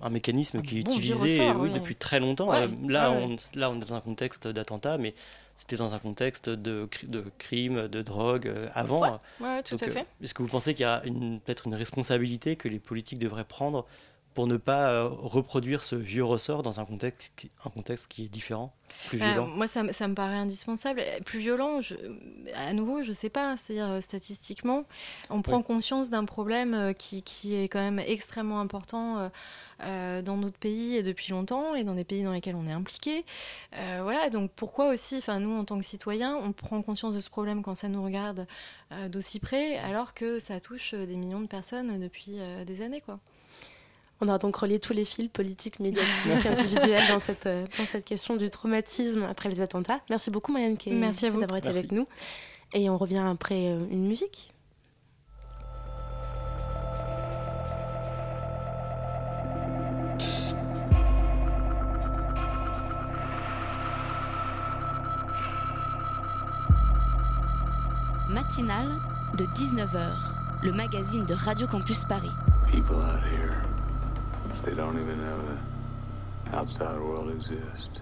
un, mécanisme qui est utilisé oui, depuis très longtemps. Euh, là, On, là, on est dans un contexte d'attentat, mais c'était dans un contexte de, de crime, de drogue euh, avant. Tout à fait. Euh, est-ce que vous pensez qu'il y a peut-être une responsabilité que les politiques devraient prendre pour ne pas euh, reproduire ce vieux ressort dans un contexte, qui, un contexte qui est différent, plus bah, violent Moi, ça, ça, me paraît indispensable. Plus violent, je, à nouveau, je ne sais pas. C'est-à-dire, euh, statistiquement, on prend conscience d'un problème euh, qui, qui, est quand même extrêmement important. dans notre pays et depuis longtemps et dans des pays dans lesquels on est impliqué. voilà, donc pourquoi aussi, nous en tant que citoyens, on prend conscience de ce problème quand ça nous regarde d'aussi près, alors que ça touche des millions de personnes depuis des années, quoi. On aura donc relié tous les fils politiques, médiatiques, individuels dans cette, euh, dans cette question du traumatisme après les attentats. Merci beaucoup, Marianne, d'avoir été avec nous. Et on revient après euh, une musique. Matinale de 19h, le magazine de Radio Campus Paris. They don't even know the outside world exists.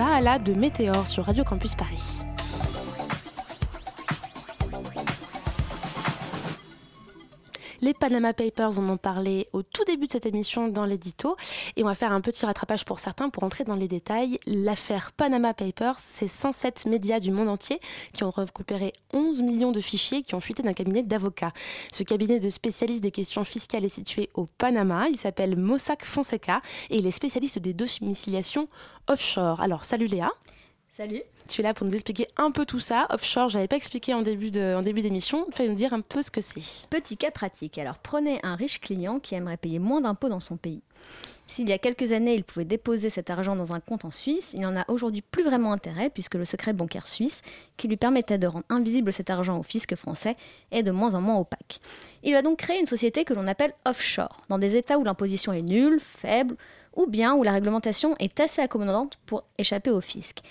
Vahala de Météor sur Radio Campus Paris. Les Panama Papers, on en parlait au tout début de cette émission dans l'édito. Et on va faire un petit rattrapage pour certains pour entrer dans les détails. L'affaire Panama Papers, c'est 107 médias du monde entier qui ont récupéré 11 millions de fichiers qui ont fuité d'un cabinet d'avocats. Ce cabinet de spécialistes des questions fiscales est situé au Panama. Il s'appelle Mossack Fonseca et il est spécialiste des domiciliations offshore. Alors, salut Léa. Salut. Tu es là pour nous expliquer un peu tout ça. Offshore, j'avais pas expliqué en début en début d'émission. Tu vas nous dire un peu ce que c'est. Petit cas pratique. Alors, prenez un riche client qui aimerait payer moins d'impôts dans son pays. S'il y a quelques années, il pouvait déposer cet argent dans un compte en Suisse, il n'en a aujourd'hui plus vraiment intérêt puisque le secret bancaire suisse, qui lui permettait de rendre invisible cet argent au fisc français, est de moins en moins opaque. Il va donc créer une société que l'on appelle offshore, dans des États où l'imposition est nulle, faible, ou bien où la réglementation est assez accommodante pour échapper au fisc.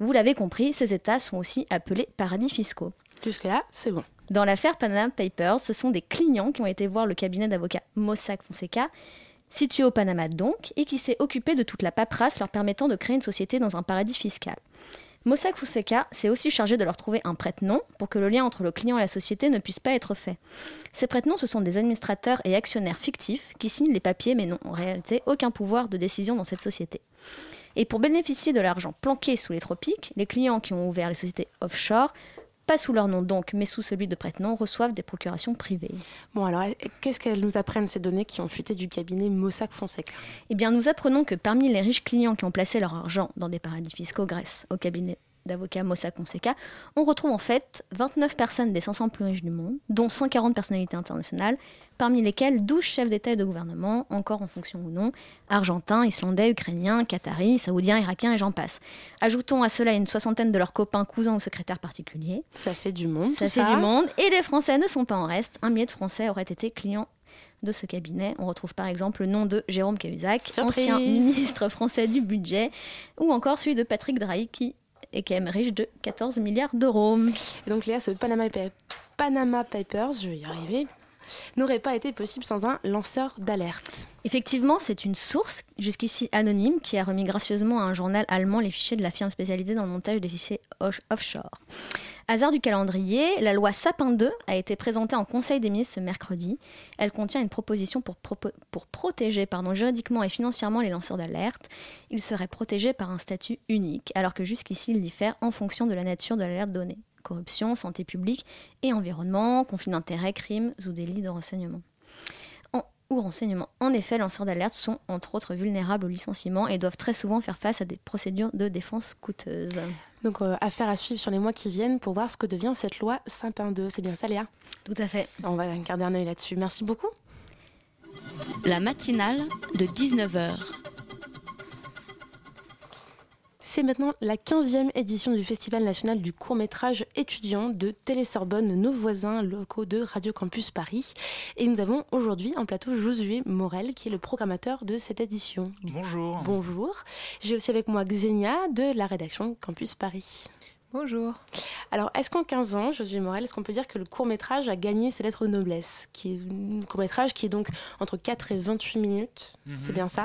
Vous l'avez compris, ces États sont aussi appelés paradis fiscaux. Jusque-là, c'est bon. Dans l'affaire Panama Papers, ce sont des clients qui ont été voir le cabinet d'avocats Mossack Fonseca, situé au Panama donc, et qui s'est occupé de toute la paperasse leur permettant de créer une société dans un paradis fiscal. Mossack Fonseca s'est aussi chargé de leur trouver un prête-nom pour que le lien entre le client et la société ne puisse pas être fait. Ces prête-noms, ce sont des administrateurs et actionnaires fictifs qui signent les papiers mais n'ont en réalité aucun pouvoir de décision dans cette société. Et pour bénéficier de l'argent planqué sous les tropiques, les clients qui ont ouvert les sociétés offshore, pas sous leur nom donc, mais sous celui de prête-nom, reçoivent des procurations privées. Bon alors, qu'est-ce qu'elles nous apprennent ces données qui ont fuité du cabinet Mossack Fonseca? Eh bien, nous apprenons que parmi les riches clients qui ont placé leur argent dans des paradis fiscaux grâce au cabinet d'avocats Mossack Fonseca, on retrouve en fait 29 personnes des 500 plus riches du monde, dont 140 personnalités internationales, parmi lesquels 12 chefs d'État et de gouvernement, encore en fonction ou non, argentins, islandais, ukrainiens, qataris, saoudiens, irakiens et j'en passe. Ajoutons à cela une soixantaine de leurs copains, cousins ou secrétaires particuliers. Ça fait du monde. Ça fait du monde. Et les Français ne sont pas en reste. Un millier de Français auraient été clients de ce cabinet. On retrouve par exemple le nom de Jérôme Cahuzac, ancien ministre français du budget, ou encore celui de Patrick Drahi, qui est quand même riche de 14 milliards d'euros. Et donc Léa, ce Panama, Panama Papers, je vais y arriver, n'aurait pas été possible sans un lanceur d'alerte. Effectivement, c'est une source, jusqu'ici anonyme, qui a remis gracieusement à un journal allemand les fichiers de la firme spécialisée dans le montage des fichiers offshore. Hasard du calendrier, la loi Sapin 2 a été présentée en Conseil des ministres ce mercredi. Elle contient une proposition pour, protéger juridiquement et financièrement les lanceurs d'alerte. Ils seraient protégés par un statut unique, alors que jusqu'ici ils diffèrent en fonction de la nature de l'alerte donnée corruption, santé publique et environnement, conflit d'intérêts, crimes ou délits de renseignement. En, ou renseignement. En effet, les lanceurs d'alerte sont entre autres vulnérables au licenciement et doivent très souvent faire face à des procédures de défense coûteuses. Donc, euh, affaire à suivre sur les mois qui viennent pour voir ce que devient cette loi Sapin 2. C'est bien ça, Léa? Tout à fait. On va garder un œil là-dessus. Merci beaucoup. La matinale de 19h c'est maintenant la 15e édition du Festival national du court-métrage étudiant de Télé-Sorbonne, nos voisins locaux de Radio Campus Paris. Et nous avons aujourd'hui en plateau Josué Morel, qui est le programmateur de cette édition. Bonjour. Bonjour. J'ai aussi avec moi Xenia de la rédaction Campus Paris. Bonjour. Alors, est-ce qu'en 15 ans, Josué Morel, est-ce qu'on peut dire que le court-métrage a gagné ses lettres de noblesse qui est Un court-métrage qui est donc entre 4 et 28 minutes, Mhm, c'est bien ça.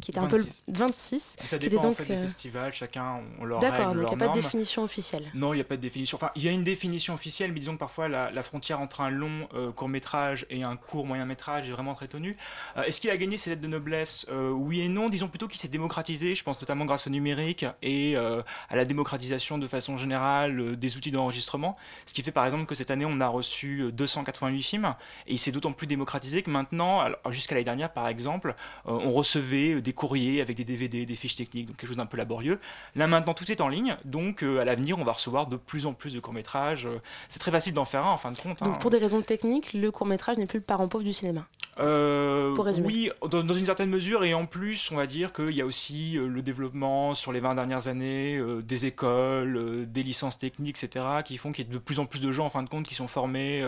Qui était un peu le 26. 26. Ça qui était dépend en donc, fait des euh, festivals, chacun ont leur D'accord, donc il n'y a pas de définition officielle. Non, il n'y a pas de définition. Enfin, il y a une définition officielle, mais disons que parfois la, la frontière entre un long euh, court métrage et un court moyen métrage est vraiment très tenue. Euh, Est-ce qu'il a gagné ses lettres de noblesse Euh, Oui et non? Disons plutôt qu'il s'est démocratisé. Je pense notamment grâce au numérique et euh, à la démocratisation de façon générale euh, des outils d'enregistrement. Ce qui fait par exemple que cette année on a reçu euh, 288 films et il s'est d'autant plus démocratisé que maintenant, jusqu'à l'année dernière par exemple, euh, on recevait euh, des courriers avec des DVD, des fiches techniques, donc quelque chose d'un peu laborieux. Là maintenant tout est en ligne, donc euh, à l'avenir on va recevoir de plus en plus de courts-métrages. Euh, C'est très facile d'en faire un en fin de compte. hein. Donc, pour des raisons techniques, le court-métrage n'est plus le parent pauvre du cinéma. Euh, Pour résumer. Oui, dans, dans une certaine mesure, et en plus, on va dire qu'il y a aussi euh, le développement sur les 20 dernières années euh, des écoles, des licences techniques, etc., qui font qu'il y a de plus en plus de gens, en fin de compte, qui sont formés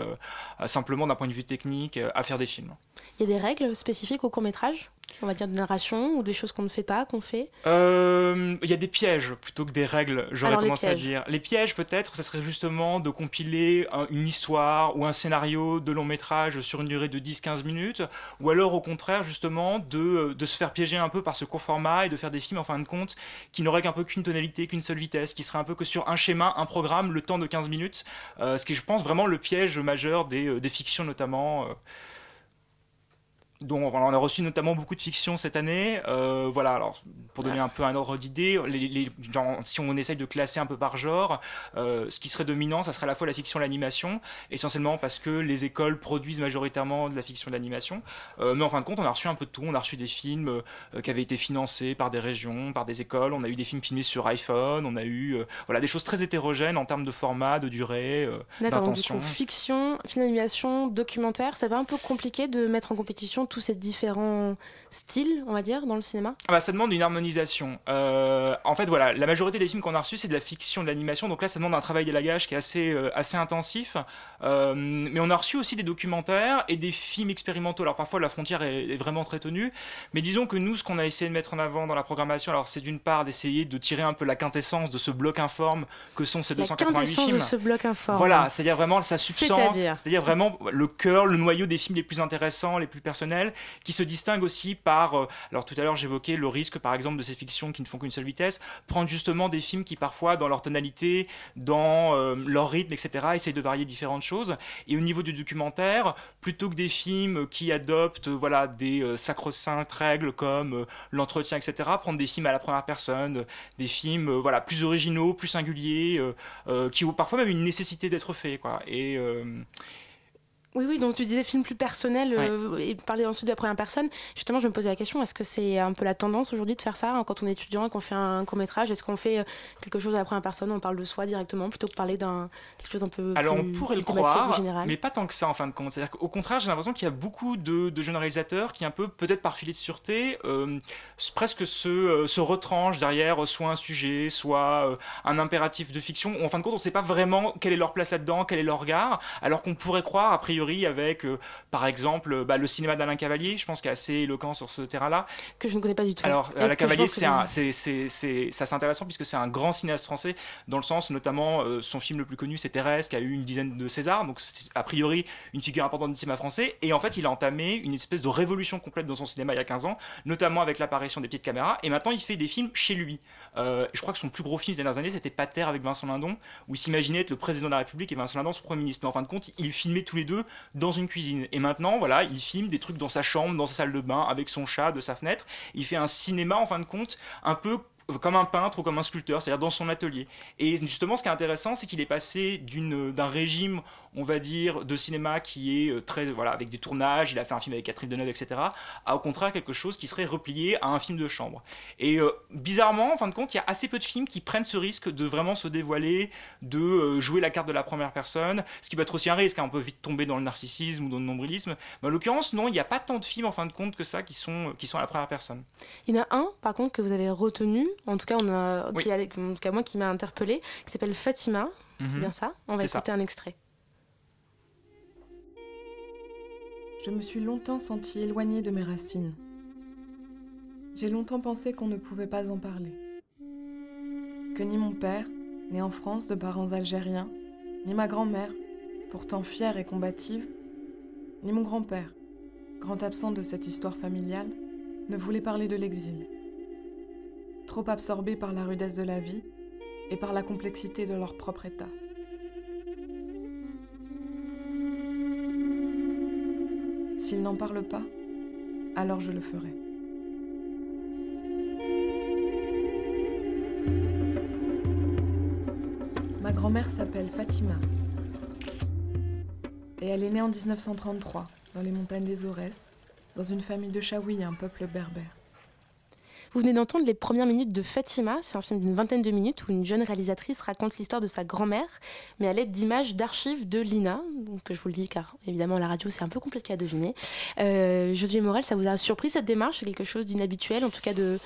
simplement d'un point de vue technique à faire des films. Il y a des règles spécifiques au court-métrage On va dire de narration ou des choses qu'on ne fait pas, qu'on fait Euh, Il y a des pièges plutôt que des règles, j'aurais tendance à dire. Les pièges, peut-être, ça serait justement de compiler un- une histoire ou un scénario de long métrage sur une durée de 10-15 minutes ou alors au contraire justement de, de se faire piéger un peu par ce court format et de faire des films en fin de compte qui n'auraient qu'un peu qu'une tonalité, qu'une seule vitesse, qui serait un peu que sur un schéma, un programme, le temps de 15 minutes, ce qui est je pense vraiment le piège majeur des, des fictions notamment dont on a reçu notamment beaucoup de fiction cette année. Euh, voilà, alors pour donner un peu un ordre d'idée, les, si on essaye de classer un peu par genre, euh, ce qui serait dominant, ça serait à la fois la fiction et l'animation, essentiellement parce que les écoles produisent majoritairement de la fiction et de l'animation. Euh, mais en fin de compte, on a reçu un peu de tout. On a reçu des films qui avaient été financés par des régions, par des écoles. On a eu des films filmés sur iPhone. On a eu voilà des choses très hétérogènes en termes de format, de durée, d'intention. fiction, film d'animation, documentaire, ça va un peu compliqué de mettre en compétition tous ces différents styles, on va dire, dans le cinéma? Ah bah, Ça demande une harmonisation. Euh, en fait, voilà, la majorité des films qu'on a reçus, c'est de la fiction, de l'animation. Donc là, ça demande un travail d'élagage qui est assez, euh, assez intensif. Euh, mais on a reçu aussi des documentaires et des films expérimentaux. Alors parfois, la frontière est, vraiment très tenue. Mais disons que nous, ce qu'on a essayé de mettre en avant dans la programmation, alors c'est d'une part d'essayer de tirer un peu la quintessence de ce bloc informe que sont ces 288 films. de ce bloc informe. Voilà, c'est-à-dire vraiment sa substance. C'est-à-dire vraiment le cœur, le noyau des films les plus intéressants, les plus personnels qui se distingue aussi par, euh, alors tout à l'heure j'évoquais le risque par exemple de ces fictions qui ne font qu'une seule vitesse, prendre justement des films qui parfois dans leur tonalité, dans euh, leur rythme, etc., essayent de varier différentes choses. Et au niveau du documentaire, plutôt que des films qui adoptent voilà, des euh, sacro-saintes règles comme l'entretien, etc., prendre des films à la première personne, des films voilà, plus originaux, plus singuliers, qui ont parfois même une nécessité d'être faits. Quoi. Et, oui, oui, donc tu disais film plus personnel euh, et parler ensuite de la première personne. Justement, je me posais la question, est-ce que c'est un peu la tendance aujourd'hui de faire ça hein, quand on est étudiant et qu'on fait un court métrage Est-ce qu'on fait euh, quelque chose à la première personne, on parle de soi directement plutôt que parler d'un quelque chose un peu Alors on pourrait le croire, mais pas tant que ça en fin de compte. C'est-à-dire qu'au contraire, j'ai l'impression qu'il y a beaucoup de, jeunes réalisateurs qui, un peu peut-être par filet de sûreté, euh, presque se, se retranchent derrière soit un sujet, soit un impératif de fiction. en fin de compte, on ne sait pas vraiment quelle est leur place là-dedans, quel est leur regard, alors qu'on pourrait croire a priori avec, euh, par exemple, bah, le cinéma d'Alain Cavalier, je pense qu'il est assez éloquent sur ce terrain-là. Que je ne connais pas du tout. Alors, Alain Cavalier, c'est c'est intéressant puisque c'est un grand cinéaste français, dans le sens, notamment, euh, son film le plus connu, c'est Thérèse, qui a eu une dizaine de Césars, donc c'est a priori une figure importante du cinéma français. Et en fait, il a entamé une espèce de révolution complète dans son cinéma il y a 15 ans, notamment avec l'apparition des petites caméras. Et maintenant, il fait des films chez lui. Euh, je crois que son plus gros film des dernières années, c'était Pater avec Vincent Lindon, où il s'imaginait être le président de la République et Vincent Lindon son premier ministre. Mais en fin de compte, il filmait tous les deux dans une cuisine. Et maintenant, voilà, il filme des trucs dans sa chambre, dans sa salle de bain, avec son chat, de sa fenêtre. Il fait un cinéma, en fin de compte, un peu comme un peintre ou comme un sculpteur, c'est-à-dire dans son atelier. Et justement, ce qui est intéressant, c'est qu'il est passé d'un régime, on va dire, de cinéma qui est euh, très, voilà, avec des tournages, il a fait un film avec Catherine Deneuve, etc., à au contraire quelque chose qui serait replié à un film de chambre. Et euh, bizarrement, en fin de compte, il y a assez peu de films qui prennent ce risque de vraiment se dévoiler, de euh, jouer la carte de la première personne, ce qui peut être aussi un risque, hein, on peut vite tomber dans le narcissisme ou dans le nombrilisme. Mais en l'occurrence, non, il n'y a pas tant de films, en fin de compte, que ça, qui sont, qui sont à la première personne. Il y en a un, par contre, que vous avez retenu, en tout cas, on a, qui, en tout cas moi qui m'a interpellé, qui s'appelle Fatima. C'est mhm. bien ça On va écouter un extrait. Je me suis longtemps sentie éloignée de mes racines. J'ai longtemps pensé qu'on ne pouvait pas en parler. Que ni mon père, né en France de parents algériens, ni ma grand-mère, pourtant fière et combative, ni mon grand-père, grand absent de cette histoire familiale, ne voulaient parler de l'exil trop absorbés par la rudesse de la vie et par la complexité de leur propre état. S'ils n'en parlent pas, alors je le ferai. Ma grand-mère s'appelle Fatima. Et elle est née en 1933, dans les montagnes des Aurès, dans une famille de Chaoui, un peuple berbère. Vous venez d'entendre les premières minutes de Fatima, c'est un film d'une vingtaine de minutes où une jeune réalisatrice raconte l'histoire de sa grand-mère, mais à l'aide d'images d'archives de Lina, donc je vous le dis car évidemment la radio c'est un peu compliqué à deviner. Euh, Josué Morel, ça vous a surpris cette démarche? C'est quelque chose d'inhabituel, en tout cas de,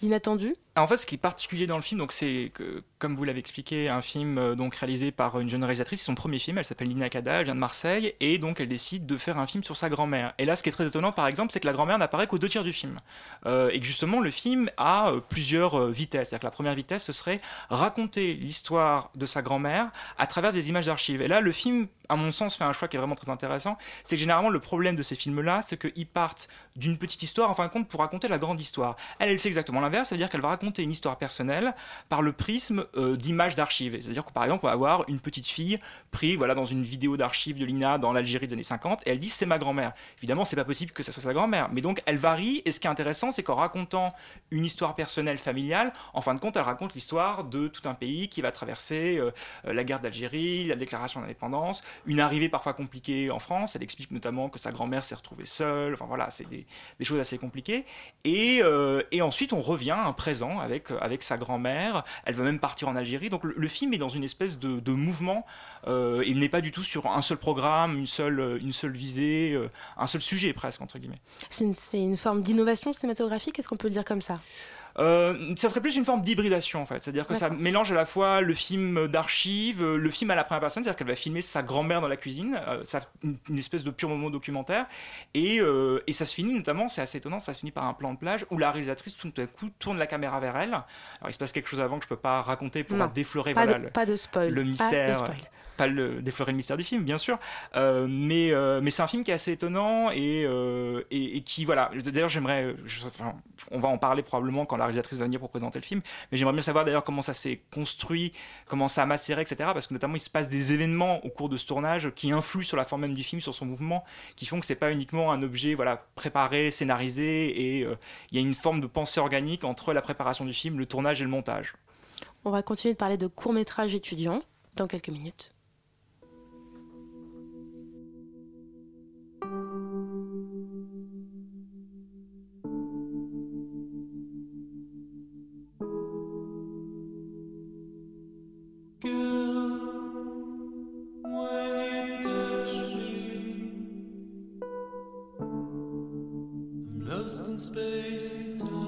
d'inattendu? En fait, ce qui est particulier dans le film, c'est que, comme vous l'avez expliqué, un film euh, donc réalisé par une jeune réalisatrice, son premier film, elle s'appelle Lina Kada, elle vient de Marseille, et donc elle décide de faire un film sur sa grand-mère. Et là, ce qui est très étonnant, par exemple, c'est que la grand-mère n'apparaît qu'aux deux tiers du film, euh, et que justement le film a euh, plusieurs vitesses. C'est-à-dire que la première vitesse, ce serait raconter l'histoire de sa grand-mère à travers des images d'archives. Et là, le film à mon sens, fait un choix qui est vraiment très intéressant. C'est que généralement, le problème de ces films-là, c'est qu'ils partent d'une petite histoire, en fin de compte, pour raconter la grande histoire. Elle, elle fait exactement l'inverse, c'est-à-dire qu'elle va une histoire personnelle par le prisme euh, d'images d'archives. C'est-à-dire que, par exemple, on va avoir une petite fille prise voilà, dans une vidéo d'archives de l'INA dans l'Algérie des années 50, et elle dit c'est ma grand-mère. Évidemment, c'est pas possible que ce soit sa grand-mère, mais donc elle varie, et ce qui est intéressant, c'est qu'en racontant une histoire personnelle familiale, en fin de compte, elle raconte l'histoire de tout un pays qui va traverser euh, la guerre d'Algérie, la déclaration d'indépendance, une arrivée parfois compliquée en France. Elle explique notamment que sa grand-mère s'est retrouvée seule. Enfin voilà, c'est des, choses assez compliquées. Et, euh, et, ensuite, on revient à un présent avec, avec sa grand-mère. Elle veut même partir en Algérie. Donc le, film est dans une espèce de, mouvement. Euh, il n'est pas du tout sur un seul programme, une seule, une seule visée, euh, un seul sujet presque, entre guillemets. C'est une, une forme d'innovation cinématographique, est-ce qu'on peut le dire comme ça? Euh, ça serait plus une forme d'hybridation en fait, c'est-à-dire que ça mélange à la fois le film d'archives, euh, le film à la première personne, c'est-à-dire qu'elle va filmer sa grand-mère dans la cuisine, euh, ça, une, espèce de pur moment documentaire, et, et ça se finit notamment, c'est assez étonnant, ça se finit par un plan de plage où la réalisatrice tout d'un coup tourne la caméra vers elle. Alors il se passe quelque chose avant que je peux pas raconter pour déflorer pas, voilà, de, pas de spoil, le mystère. pas le, déflorer le mystère du film, bien sûr, euh, mais, euh, mais c'est un film qui est assez étonnant et, euh, qui, voilà, d'ailleurs j'aimerais, on va en parler probablement quand la réalisatrice va venir pour présenter le film, mais j'aimerais bien savoir d'ailleurs comment ça s'est construit, comment ça a macéré, etc., parce que notamment il se passe des événements au cours de ce tournage qui influent sur la forme même du film, sur son mouvement, qui font que c'est pas uniquement un objet, voilà, préparé, scénarisé, et il y a une forme de pensée organique entre la préparation du film, le tournage et le montage. On va continuer de parler de court métrage étudiant dans quelques minutes. lost in space and time.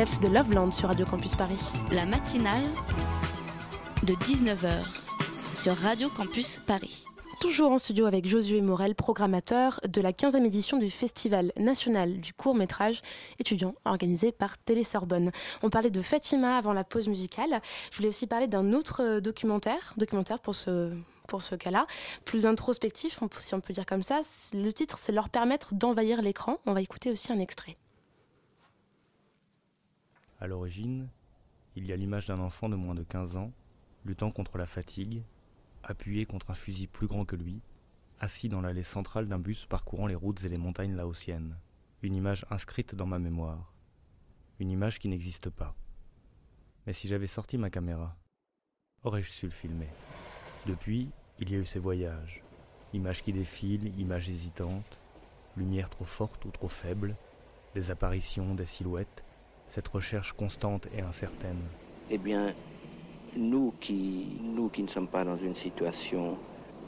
De Loveland sur Radio Campus Paris. La matinale de 19h sur Radio Campus Paris. Toujours en studio avec Josué Morel, programmateur de la 15e édition du Festival national du court métrage étudiant organisé par Télé Sorbonne. On parlait de Fatima avant la pause musicale. Je voulais aussi parler d'un autre euh, documentaire, documentaire pour ce pour ce cas-là, plus introspectif, si on peut dire comme ça. Le titre, c'est leur permettre d'envahir l'écran. On va écouter aussi un extrait. À l'origine, il y a l'image d'un enfant de moins de 15 ans, luttant contre la fatigue, appuyé contre un fusil plus grand que lui, assis dans l'allée centrale d'un bus parcourant les routes et les montagnes laotiennes. Une image inscrite dans ma mémoire. Une image qui n'existe pas. Mais si j'avais sorti ma caméra, aurais-je su le filmer? Depuis, il y a eu ces voyages. Images qui défilent, images hésitantes, lumière trop forte ou trop faible, des apparitions, des silhouettes, cette recherche constante et incertaine. Eh bien, nous qui, ne sommes pas dans une situation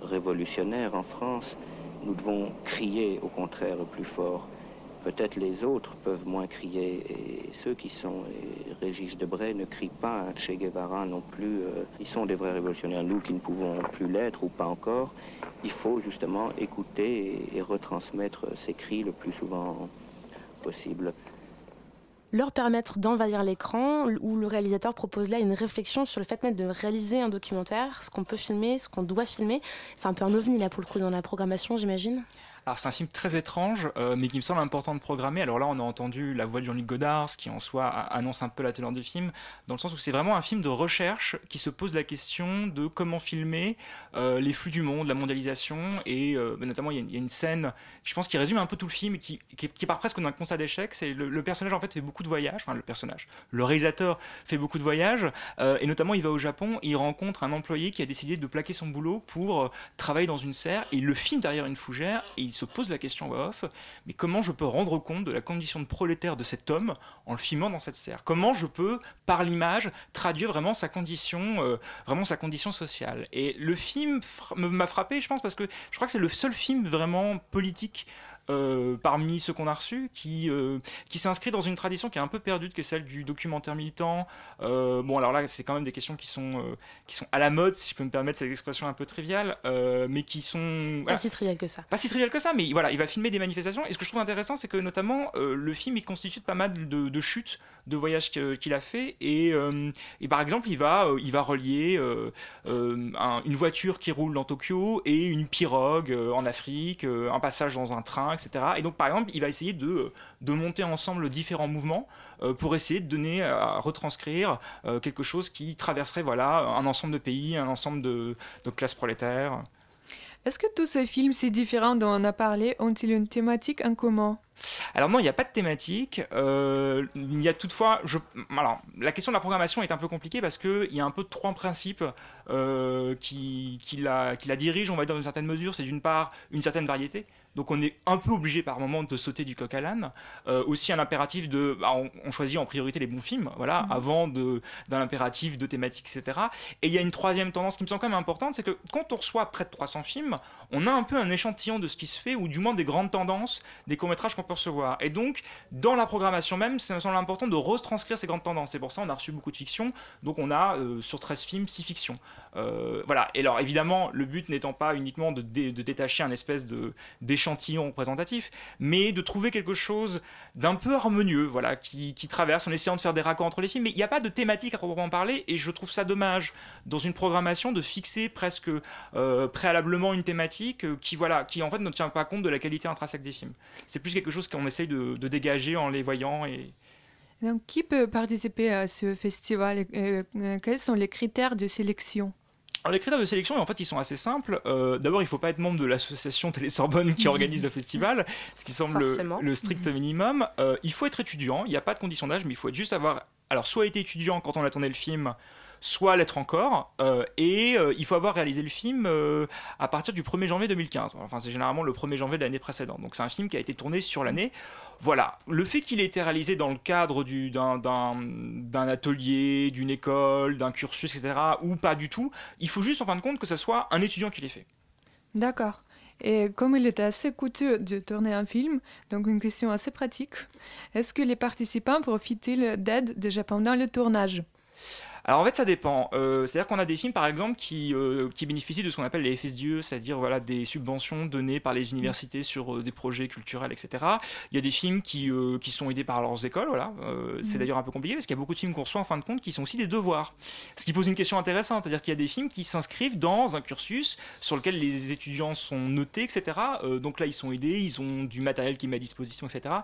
révolutionnaire en France, nous devons crier au contraire plus fort. Peut-être les autres peuvent moins crier et ceux qui sont, Régis Debray ne crient pas, Che Guevara non plus, euh, ils sont des vrais révolutionnaires. Nous qui ne pouvons plus l'être ou pas encore, il faut justement écouter et retransmettre ces cris le plus souvent possible leur permettre d'envahir l'écran, où le réalisateur propose là une réflexion sur le fait même de réaliser un documentaire, ce qu'on peut filmer, ce qu'on doit filmer. C'est un peu un ovni là pour le coup dans la programmation, j'imagine. Alors c'est un film très étrange, euh, mais qui me semble important de programmer. Alors là, on a entendu la voix de Jean-Luc Godard, ce qui en soi annonce un peu la teneur du film, dans le sens où c'est vraiment un film de recherche qui se pose la question de comment filmer euh, les flux du monde, la mondialisation, et euh, bah, notamment il y, a une scène, je pense, qui résume un peu tout le film, qui, qui, qui part presque d'un constat d'échec. C'est le, personnage en fait fait beaucoup de voyages, enfin le personnage, le réalisateur fait beaucoup de voyages, et notamment il va au Japon, et il rencontre un employé qui a décidé de plaquer son boulot pour travailler dans une serre, et il le filme derrière une fougère, et se pose la question mais comment je peux rendre compte de la condition de prolétaire de cet homme en le filmant dans cette serre? Comment je peux, par l'image, traduire vraiment sa condition, euh, vraiment sa condition sociale? Et le film m'a frappé, je pense, parce que je crois que c'est le seul film vraiment politique euh, parmi ceux qu'on a reçus, qui, euh, qui s'inscrit dans une tradition qui est un peu perdue, qui est celle du documentaire militant. Euh, bon, alors là, c'est quand même des questions qui sont, qui sont à la mode, si je peux me permettre cette expression un peu triviale, mais qui sont... Pas si trivial que ça. Pas si trivial que ça, mais voilà, il va filmer des manifestations. Et ce que je trouve intéressant, c'est que notamment, le film, il constitue pas mal de, de chutes de voyages qu'il a fait. Et, et, par exemple, il va, il va relier une voiture qui roule dans Tokyo et une pirogue en Afrique, un passage dans un train etc. Et donc, par exemple, il va essayer de, de monter ensemble différents mouvements euh, pour essayer de donner, à retranscrire euh, quelque chose qui traverserait voilà, un ensemble de pays, un ensemble de, de classes prolétaires. Est-ce que tous ces films si différents dont on a parlé ont-ils une thématique en commun? Alors non, il n'y a pas de thématique. Euh, il y a toutefois, je, alors la question de la programmation est un peu compliquée parce que il y a un peu trois principes qui, qui, la, qui la dirigent, on va dire dans une certaine mesure. C'est d'une part une certaine variété. Donc on est un peu obligé par moment de sauter du coq à l'âne. Euh, aussi un impératif de, bah, on, choisit en priorité les bons films, voilà, mhm. avant de d'un impératif de thématique, etc. Et il y a une troisième tendance qui me semble quand même importante, c'est que quand on reçoit près de 300 films, on a un peu un échantillon de ce qui se fait, ou du moins des grandes tendances, des courts métrages qu'on peut recevoir. Et donc dans la programmation même, ça me semble important de retranscrire ces grandes tendances. C'est pour ça on a reçu beaucoup de fiction. Donc on a euh, sur 13 films 6 fictions. Euh, voilà. Et alors évidemment, le but n'étant pas uniquement de, de détacher un espèce de échantillon représentatif, mais de trouver quelque chose d'un peu harmonieux, voilà, qui, traverse en essayant de faire des raccords entre les films. Mais il n'y a pas de thématique à proprement parler, et je trouve ça dommage dans une programmation de fixer presque euh, préalablement une thématique euh, qui, voilà, qui en fait ne tient pas compte de la qualité intrinsèque des films. C'est plus quelque chose qu'on essaye de, dégager en les voyant donc, qui peut participer à ce festival euh, Quels sont les critères de sélection? Alors, les critères de sélection, en fait, ils sont assez simples. Euh, d'abord, il ne faut pas être membre de l'association Télé-Sorbonne qui organise le festival, ce qui semble le, strict minimum. Euh, il faut être étudiant, il n'y a pas de condition d'âge, mais il faut être juste avoir, alors, soit été étudiant quand on attendait le film, soit l'être encore. Euh, et euh, il faut avoir réalisé le film euh, à partir du 1er janvier 2015. Enfin, c'est généralement le 1er janvier de l'année précédente. Donc c'est un film qui a été tourné sur l'année. Voilà. Le fait qu'il ait été réalisé dans le cadre d'un atelier, d'une école, d'un cursus, etc., ou pas du tout, il faut juste en fin de compte que ce soit un étudiant qui l'ait fait. D'accord. Et comme il était assez coûteux de tourner un film, donc une question assez pratique, est-ce que les participants profitent-ils d'aide déjà pendant le tournage? Alors en fait ça dépend. Euh, c'est-à-dire qu'on a des films par exemple qui, euh, qui bénéficient de ce qu'on appelle les FSDE, c'est-à-dire voilà, des subventions données par les universités sur euh, des projets culturels, etc. Il y a des films qui, qui sont aidés par leurs écoles, voilà. C'est d'ailleurs un peu compliqué parce qu'il y a beaucoup de films qu'on reçoit en fin de compte qui sont aussi des devoirs. Ce qui pose une question intéressante, c'est-à-dire qu'il y a des films qui s'inscrivent dans un cursus sur lequel les étudiants sont notés, etc. donc là ils sont aidés, ils ont du matériel qui est mis à disposition, etc.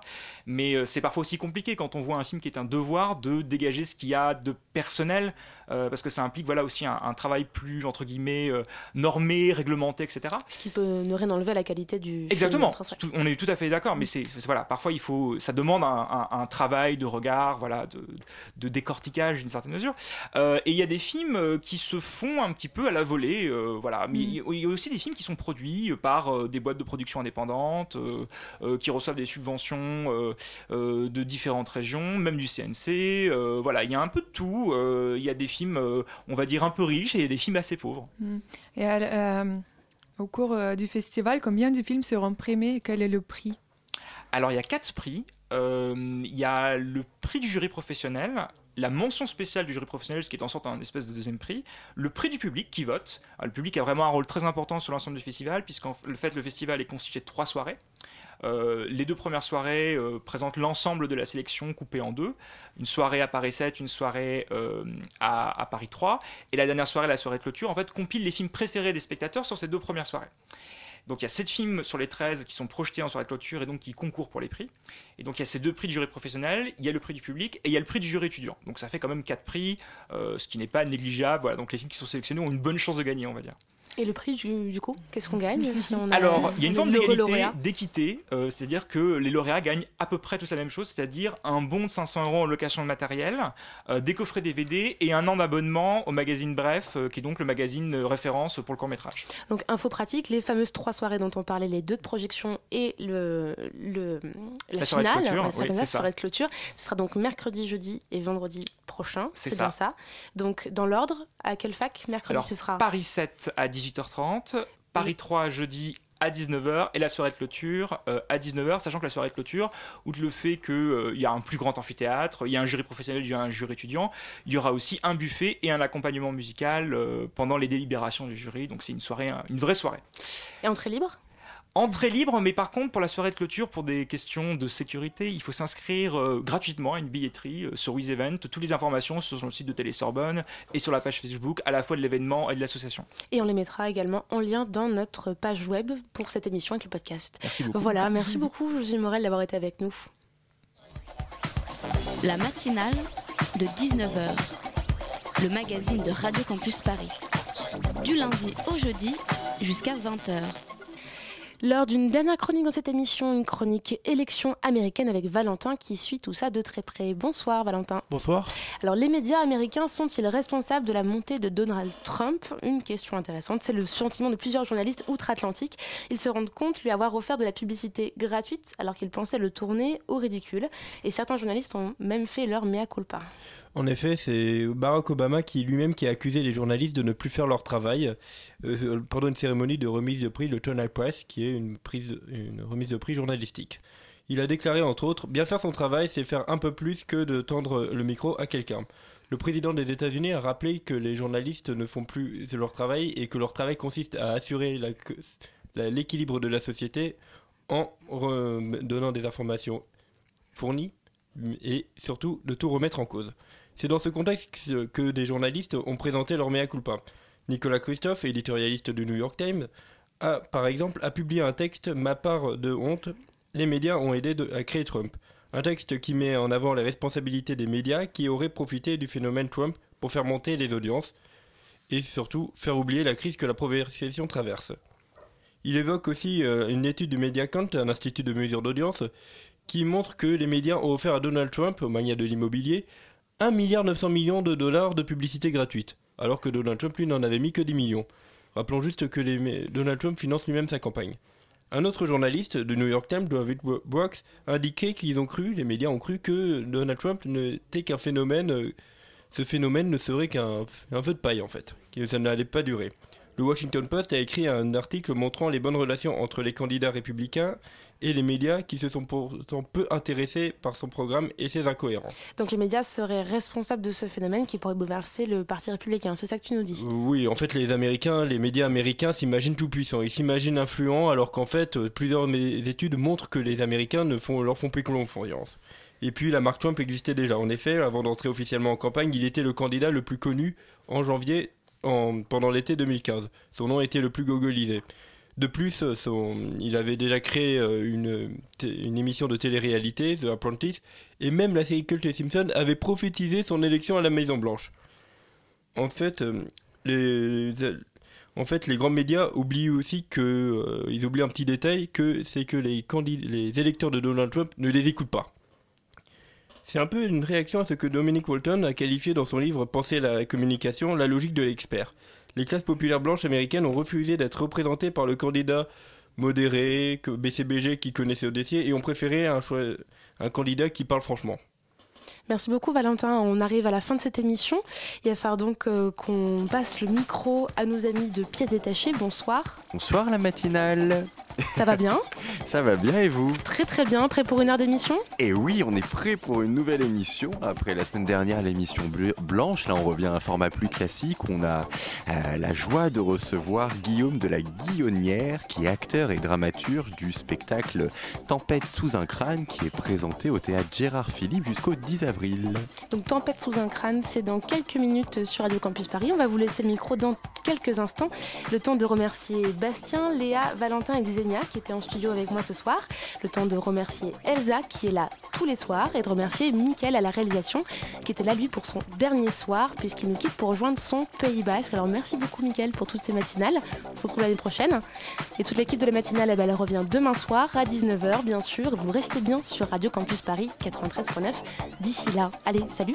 Mais c'est parfois aussi compliqué quand on voit un film qui est un devoir de dégager ce qu'il y a de personnel euh, parce que ça implique voilà, aussi un, travail plus, entre guillemets, euh, normé, réglementé, etc. Ce qui peut ne rien enlever à la qualité du Exactement, on est tout à fait d'accord, mais c'est voilà, parfois il faut, ça demande un, travail de regard, voilà, de, de décortiquage d'une certaine mesure. Euh, et il y a des films qui se font un petit peu à la volée, voilà. Mais mm. il y a aussi des films qui sont produits par des boîtes de production indépendantes, qui reçoivent des subventions de différentes régions, même du CNC. voilà, il y a un peu de tout il y a des films, euh, on va dire, un peu riches et il y a des films assez pauvres. Mm. Et euh, au cours euh, du festival, combien de films seront primés et quel est le prix? Alors, il y a quatre prix. Il y a le prix du jury professionnel, la mention spéciale du jury professionnel, ce qui est en sorte un espèce de deuxième prix, le prix du public qui vote. le public a vraiment un rôle très important sur l'ensemble du festival, puisqu'en fait, le festival est constitué de trois soirées. Euh, les deux premières soirées euh, présentent l'ensemble de la sélection coupée en deux. Une soirée à Paris 7, une soirée euh, à, Paris 3. Et la dernière soirée, la soirée de clôture, en fait, compile les films préférés des spectateurs sur ces deux premières soirées. Donc il y a 7 films sur les 13 qui sont projetés en soirée de clôture et donc qui concourent pour les prix. Et donc il y a ces deux prix du jury professionnel, il y a le prix du public et il y a le prix du jury étudiant. Donc ça fait quand même 4 prix, ce qui n'est pas négligeable. Voilà, donc les films qui sont sélectionnés ont une bonne chance de gagner, on va dire. Et le prix du, coup, qu'est-ce qu'on gagne si on Alors, il y a une forme d'équité, euh, c'est-à-dire que les lauréats gagnent à peu près tous la même chose, c'est-à-dire un bon de 500 euros en location de matériel, euh, des coffrets DVD et un an d'abonnement au magazine Bref, euh, qui est donc le magazine référence pour le court métrage. Donc, info pratique, les fameuses trois soirées dont on parlait, les deux de projection et le, le la, finale, clôture, soirée de clôture, ce sera donc mercredi, jeudi et vendredi prochain, c'est bien ça. Donc, dans l'ordre, à quelle fac mercredi ce sera? Paris 7 à 18 18h30, Paris 3 jeudi à 19h et la soirée de clôture euh, à 19h, sachant que la soirée de clôture, outre le fait qu'il euh, y a un plus grand amphithéâtre, il y a un jury professionnel, il y a un jury étudiant, il y aura aussi un buffet et un accompagnement musical euh, pendant les délibérations du jury, donc c'est une soirée, une vraie soirée. Et entrée libre? Entrée libre, mais par contre, pour la soirée de clôture, pour des questions de sécurité, il faut s'inscrire euh, gratuitement à une billetterie euh, sur WizEvent. Toutes les informations sont sur le site de Télé Sorbonne et sur la page Facebook, à la fois de l'événement et de l'association. Et on les mettra également en lien dans notre page web pour cette émission avec le podcast. Merci beaucoup. Voilà, merci beaucoup, Josie Morel, d'avoir été avec nous. La matinale de 19h, le magazine de Radio Campus Paris. Du lundi au jeudi jusqu'à 20h. Lors d'une dernière chronique dans cette émission, une chronique élection américaine avec Valentin qui suit tout ça de très près. Bonsoir Valentin. Bonsoir. Alors les médias américains sont-ils responsables de la montée de Donald Trump? Une question intéressante. C'est le sentiment de plusieurs journalistes outre-Atlantique. Ils se rendent compte lui avoir offert de la publicité gratuite alors qu'ils pensaient le tourner au ridicule. Et certains journalistes ont même fait leur mea culpa. En effet, c'est Barack Obama qui lui-même qui a accusé les journalistes de ne plus faire leur travail euh, pendant une cérémonie de remise de prix, le Tonight Press, qui est une, remise de prix journalistique. Il a déclaré entre autres Bien faire son travail, c'est faire un peu plus que de tendre le micro à quelqu'un. Le président des États-Unis a rappelé que les journalistes ne font plus leur travail et que leur travail consiste à assurer l'équilibre de la société en donnant des informations fournies et surtout de tout remettre en cause. C'est dans ce contexte que des journalistes ont présenté leur mea culpa. Nicolas Christophe, éditorialiste du New York Times, par exemple a publié un texte Ma part de honte, les médias ont aidé à créer Trump. Un texte qui met en avant les responsabilités des médias qui auraient profité du phénomène Trump pour faire monter les audiences et surtout faire oublier la crise que la progression traverse. Il évoque aussi euh, une étude du Mediacount, un institut de mesure d'audience, qui montre que les médias ont offert à Donald Trump, au mania de l'immobilier, 1 milliard 900 millions de dollars de publicité gratuite, alors que Donald Trump lui n'en avait mis que 10 millions. Rappelons juste que Donald Trump finance lui-même sa campagne. Un autre journaliste du New York Times, David Brooks, a indiqué qu'ils ont cru, les médias ont cru que Donald Trump n'était qu'un phénomène, euh, ce phénomène ne serait qu'un feu de paille en fait, que ça n'allait pas durer. le Washington Post a écrit un article montrant les bonnes relations entre les candidats républicains et les médias qui se sont pourtant peu intéressés par son programme et ses incohérences. Donc les médias seraient responsables de ce phénomène qui pourrait bouleverser le Parti républicain, c'est ça que tu nous dis? Oui, en fait les Américains, les médias américains s'imaginent tout puissants, ils s'imaginent influents alors qu'en fait euh, plusieurs études montrent que les Américains ne font, leur font plus confiance. Et puis la marque Trump existait déjà. En effet, avant d'entrer officiellement en campagne, il était le candidat le plus connu en janvier en, pendant l'été 2015. Son nom était le plus gogolisé. De plus, son, il avait déjà créé euh, une, émission de télé-réalité, The Apprentice, et même la série culte Simpsons avait prophétisé son élection à la Maison Blanche. En fait, euh, les, en fait, les grands médias oublient aussi que euh, ils oublient un petit détail que c'est que les, les électeurs de Donald Trump ne les écoutent pas. C'est un peu une réaction à ce que Dominic Walton a qualifié dans son livre Penser la communication, la logique de l'expert les classes populaires blanches américaines ont refusé d'être représentées par le candidat modéré, BCBG qui connaissait au dossier, et ont préféré un candidat qui parle franchement. Merci beaucoup Valentin. On arrive à la fin de cette émission. Il va falloir donc euh, qu'on passe le micro à nos amis de pièces détachées. Bonsoir. Bonsoir la matinale. Ça va bien Ça va bien et vous? Très très bien. Prêt pour une heure d'émission? Et oui, on est prêt pour une nouvelle émission. Après la semaine dernière, l'émission blanche, là on revient à un format plus classique. On a euh, la joie de recevoir Guillaume de la Guillonnière, qui est acteur et dramaturge du spectacle Tempête sous un crâne, qui est présenté au théâtre Gérard Philippe jusqu'au 10 avril. Donc Tempête sous un crâne, c'est dans quelques minutes sur Radio Campus Paris. On va vous laisser le micro dans quelques instants. Le temps de remercier Bastien, Léa, Valentin et Xenia qui étaient en studio avec moi ce soir. Le temps de remercier Elsa qui est là tous les soirs et de remercier Mickaël à la réalisation qui était là lui pour son dernier soir puisqu'il nous quitte pour rejoindre son Pays Basque. Alors merci beaucoup Mickaël pour toutes ces matinales. On se retrouve l'année prochaine. Et toute l'équipe de la matinale, eh ben, elle revient demain soir à 19h bien sûr. Vous restez bien sur Radio Campus Paris 93.9 allez, salut.